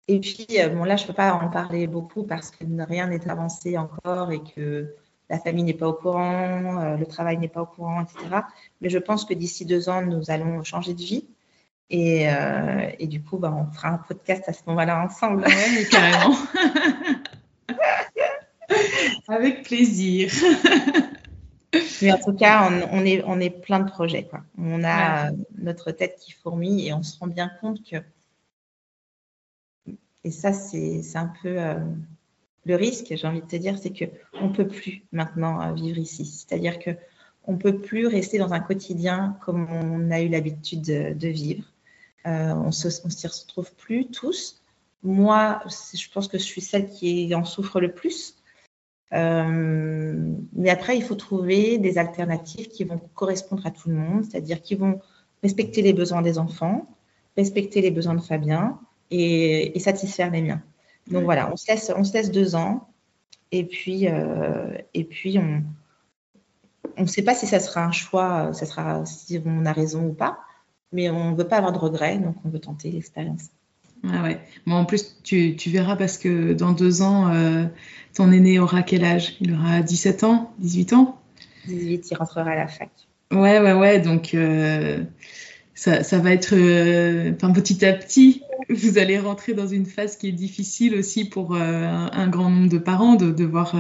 Et puis, euh, bon, là, je ne peux pas en parler beaucoup parce que rien n'est avancé encore et que la famille n'est pas au courant, le travail n'est pas au courant, etc. Mais je pense que d'ici deux ans, nous allons changer de vie. Et, euh, et, du coup, bah, on fera un podcast à ce moment-là ensemble. Oui, carrément. Avec plaisir. mais en tout cas, on, est, on est plein de projets. Quoi. On a notre tête qui fourmille et on se rend bien compte que. Et ça, c'est un peu euh, le risque, j'ai envie de te dire, c'est qu'on ne peut plus maintenant euh, vivre ici. C'est-à-dire qu'on ne peut plus rester dans un quotidien comme on a eu l'habitude de, vivre. Euh, on ne s'y retrouve plus tous. Moi, je pense que je suis celle qui en souffre le plus. Euh, mais après, il faut trouver des alternatives qui vont correspondre à tout le monde, c'est-à-dire qui vont respecter les besoins des enfants, respecter les besoins de Fabien et, satisfaire les miens. Donc voilà, on se laisse, on se laisse deux ans et puis, euh, et puis on ne sait pas si ça sera un choix, ça sera si on a raison ou pas mais on ne veut pas avoir de regrets, donc on veut tenter l'expérience. Ah ouais. Bon, en plus, tu, tu, verras parce que dans deux ans, euh, ton aîné aura quel âge? Il aura 17 ans 18 ans? 18, il rentrera à la fac. Ouais, ouais, ouais. Donc, ça, ça, va être enfin, petit à petit. Vous allez rentrer dans une phase qui est difficile aussi pour un, un, grand nombre de parents de, de voir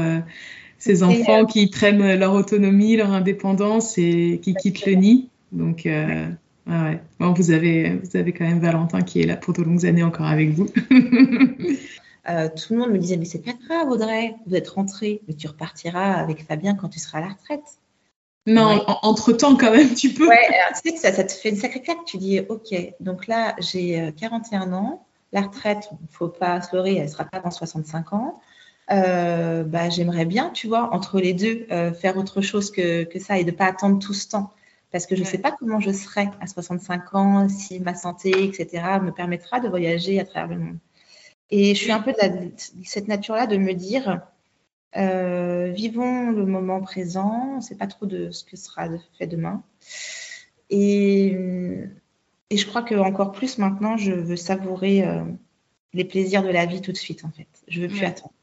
ces enfants qui prennent leur autonomie, leur indépendance et qui quittent le nid. Donc, euh, ouais. bon, vous, avez, vous avez quand même Valentin qui est là pour de longues années encore avec vous. euh, tout le monde me disait, mais c'est pas grave, Audrey, vous êtes rentrée, mais tu repartiras avec Fabien quand tu seras à la retraite. Non, entre-temps, quand même, tu peux. Ouais, alors, tu sais que ça, ça, te fait une sacrée claque. Tu dis, OK, donc là, j'ai 41 euh, ans. La retraite, il ne faut pas se leurrer, elle ne sera pas dans 65 ans. Euh, bah, j'aimerais bien, tu vois, entre les deux, euh, faire autre chose que, que ça et de ne pas attendre tout ce temps parce que je ne sais pas comment je serai à 65 ans, si ma santé, etc., me permettra de voyager à travers le monde. Et je suis un peu de, cette nature-là de me dire, euh, vivons le moment présent, on ne sait pas trop de ce que sera fait demain. Et, et je crois que encore plus maintenant, je veux savourer euh, les plaisirs de la vie tout de suite, en fait. Je veux plus attendre.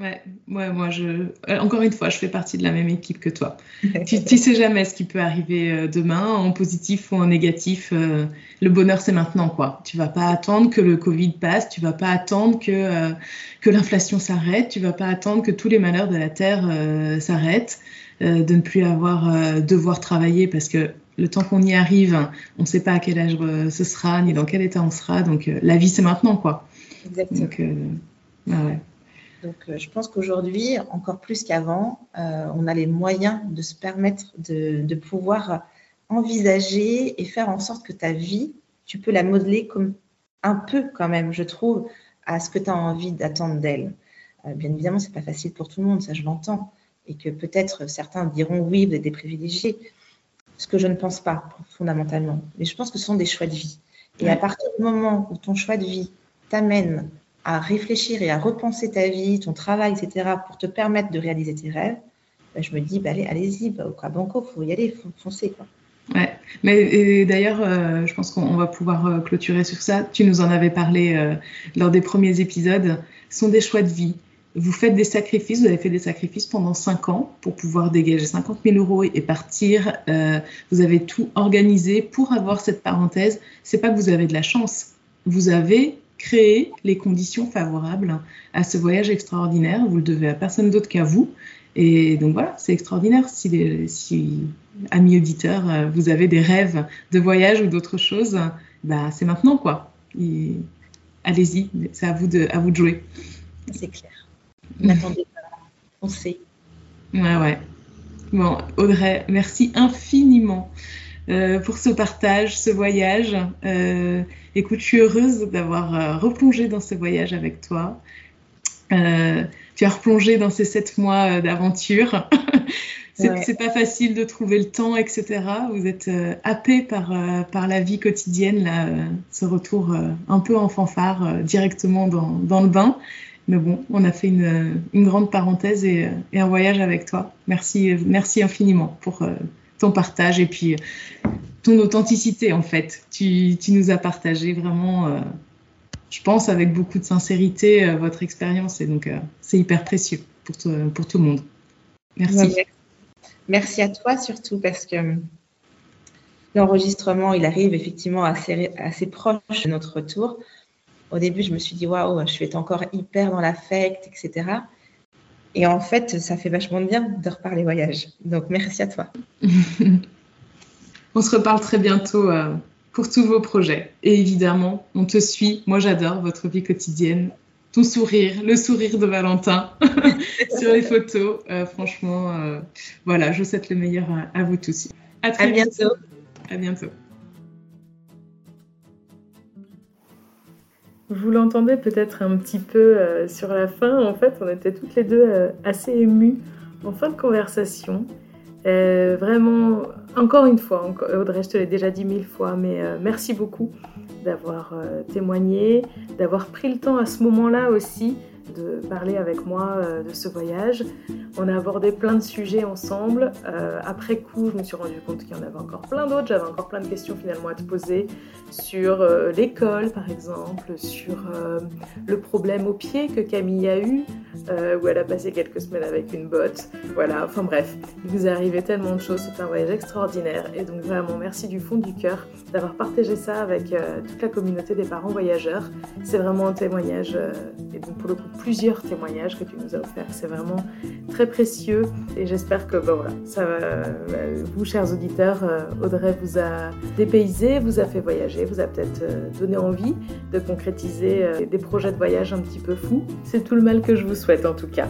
Ouais, ouais, moi, je... Euh, encore une fois, je fais partie de la même équipe que toi. tu ne sais jamais ce qui peut arriver euh, demain, en positif ou en négatif. Euh, le bonheur, c'est maintenant, quoi. Tu vas pas attendre que le Covid passe, tu vas pas attendre que, que l'inflation s'arrête, tu vas pas attendre que tous les malheurs de la Terre s'arrêtent, de ne plus avoir devoir travailler parce que le temps qu'on y arrive, on ne sait pas à quel âge ce sera, ni dans quel état on sera. Donc, la vie, c'est maintenant, quoi. Exactement. Donc, ouais. Donc, euh, je pense qu'aujourd'hui, encore plus qu'avant, euh, on a les moyens de se permettre de, pouvoir envisager et faire en sorte que ta vie, tu peux la modeler comme un peu quand même, je trouve, à ce que tu as envie d'attendre d'elle. Euh, bien évidemment, c'est pas facile pour tout le monde, ça je l'entends, et que peut-être certains diront oui, vous êtes des privilégiés, ce que je ne pense pas fondamentalement. Mais je pense que ce sont des choix de vie. Et à partir du moment où ton choix de vie t'amène à réfléchir et à repenser ta vie, ton travail, etc., pour te permettre de réaliser tes rêves, ben, je me dis, bah, allez, allez-y, bah, au Banco, il faut y aller, faut foncer. Quoi. Ouais, mais d'ailleurs, euh, je pense qu'on va pouvoir euh, clôturer sur ça. Tu nous en avais parlé euh, lors des premiers épisodes. Ce sont des choix de vie. Vous faites des sacrifices, vous avez fait des sacrifices pendant 5 ans pour pouvoir dégager 50 000 euros et partir. vous avez tout organisé pour avoir cette parenthèse. C'est pas que vous avez de la chance. Vous avez créer les conditions favorables à ce voyage extraordinaire. Vous le devez à personne d'autre qu'à vous. Et donc voilà, c'est extraordinaire. Si, si, amis auditeurs, euh, vous avez des rêves de voyage ou d'autres choses, bah, c'est maintenant quoi. Allez-y, c'est à vous de, à vous de jouer. C'est clair. N'attendez pas, on sait. Ouais, ouais. Bon, Audrey, merci infiniment pour ce partage, ce voyage. Euh, écoute, je suis heureuse d'avoir euh, replongé dans ce voyage avec toi. tu as replongé dans ces sept mois d'aventure. c'est pas facile de trouver le temps, etc. Vous êtes happé par, par la vie quotidienne, là, ce retour un peu en fanfare directement dans, dans, le bain. Mais bon, on a fait une, une grande parenthèse et, et, un voyage avec toi. Merci, merci infiniment pour ton partage et puis euh, ton authenticité en fait. Tu, tu nous as partagé vraiment, euh, je pense, avec beaucoup de sincérité euh, votre expérience et donc c'est hyper précieux pour, pour tout le monde. Merci. Merci à toi surtout parce que l'enregistrement, il arrive effectivement assez, assez proche de notre retour. Au début, je me suis dit, waouh, je suis encore hyper dans l'affect, etc. Et en fait, ça fait vachement de bien de reparler voyage. Donc, merci à toi. on se reparle très bientôt euh, pour tous vos projets. Et évidemment, on te suit. Moi, j'adore votre vie quotidienne. Ton sourire, le sourire de Valentin sur les photos. Euh, franchement, euh, voilà, je souhaite le meilleur à, vous tous. À très bientôt. À bientôt. Vous l'entendez peut-être un petit peu euh, sur la fin. En fait, on était toutes les deux euh, assez émues en fin de conversation. Euh, vraiment, encore une fois, Audrey, je te l'ai déjà dit mille fois, mais merci beaucoup d'avoir témoigné, d'avoir pris le temps à ce moment-là aussi de parler avec moi euh, de ce voyage. On a abordé plein de sujets ensemble. Euh, après coup, je me suis rendu compte qu'il y en avait encore plein d'autres. J'avais encore plein de questions finalement à te poser sur euh, l'école, par exemple, sur le problème au pied que Camille a eu, où elle a passé quelques semaines avec une botte. Voilà, enfin bref, il vous est arrivé tellement de choses. C'est un voyage extraordinaire. Et donc vraiment, merci du fond du cœur d'avoir partagé ça avec toute la communauté des parents voyageurs. C'est vraiment un témoignage, et donc pour le coup, plusieurs témoignages que tu nous as offerts. C'est vraiment très précieux et j'espère que bah, voilà, ça, euh, vous, chers auditeurs, euh, Audrey vous a dépaysé, vous a fait voyager, vous a peut-être euh, donné envie de concrétiser des projets de voyage un petit peu fous. C'est tout le mal que je vous souhaite en tout cas.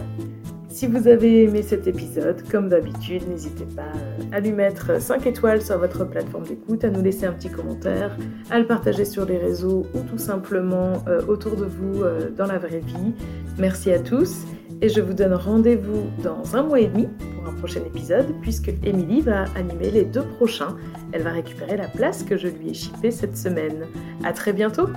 Si vous avez aimé cet épisode, comme d'habitude, n'hésitez pas à lui mettre 5 étoiles sur votre plateforme d'écoute, à nous laisser un petit commentaire, à le partager sur les réseaux ou tout simplement autour de vous dans la vraie vie. Merci à tous et je vous donne rendez-vous dans un mois et demi pour un prochain épisode puisque Émilie va animer les deux prochains. Elle va récupérer la place que je lui ai chippée cette semaine. À très bientôt!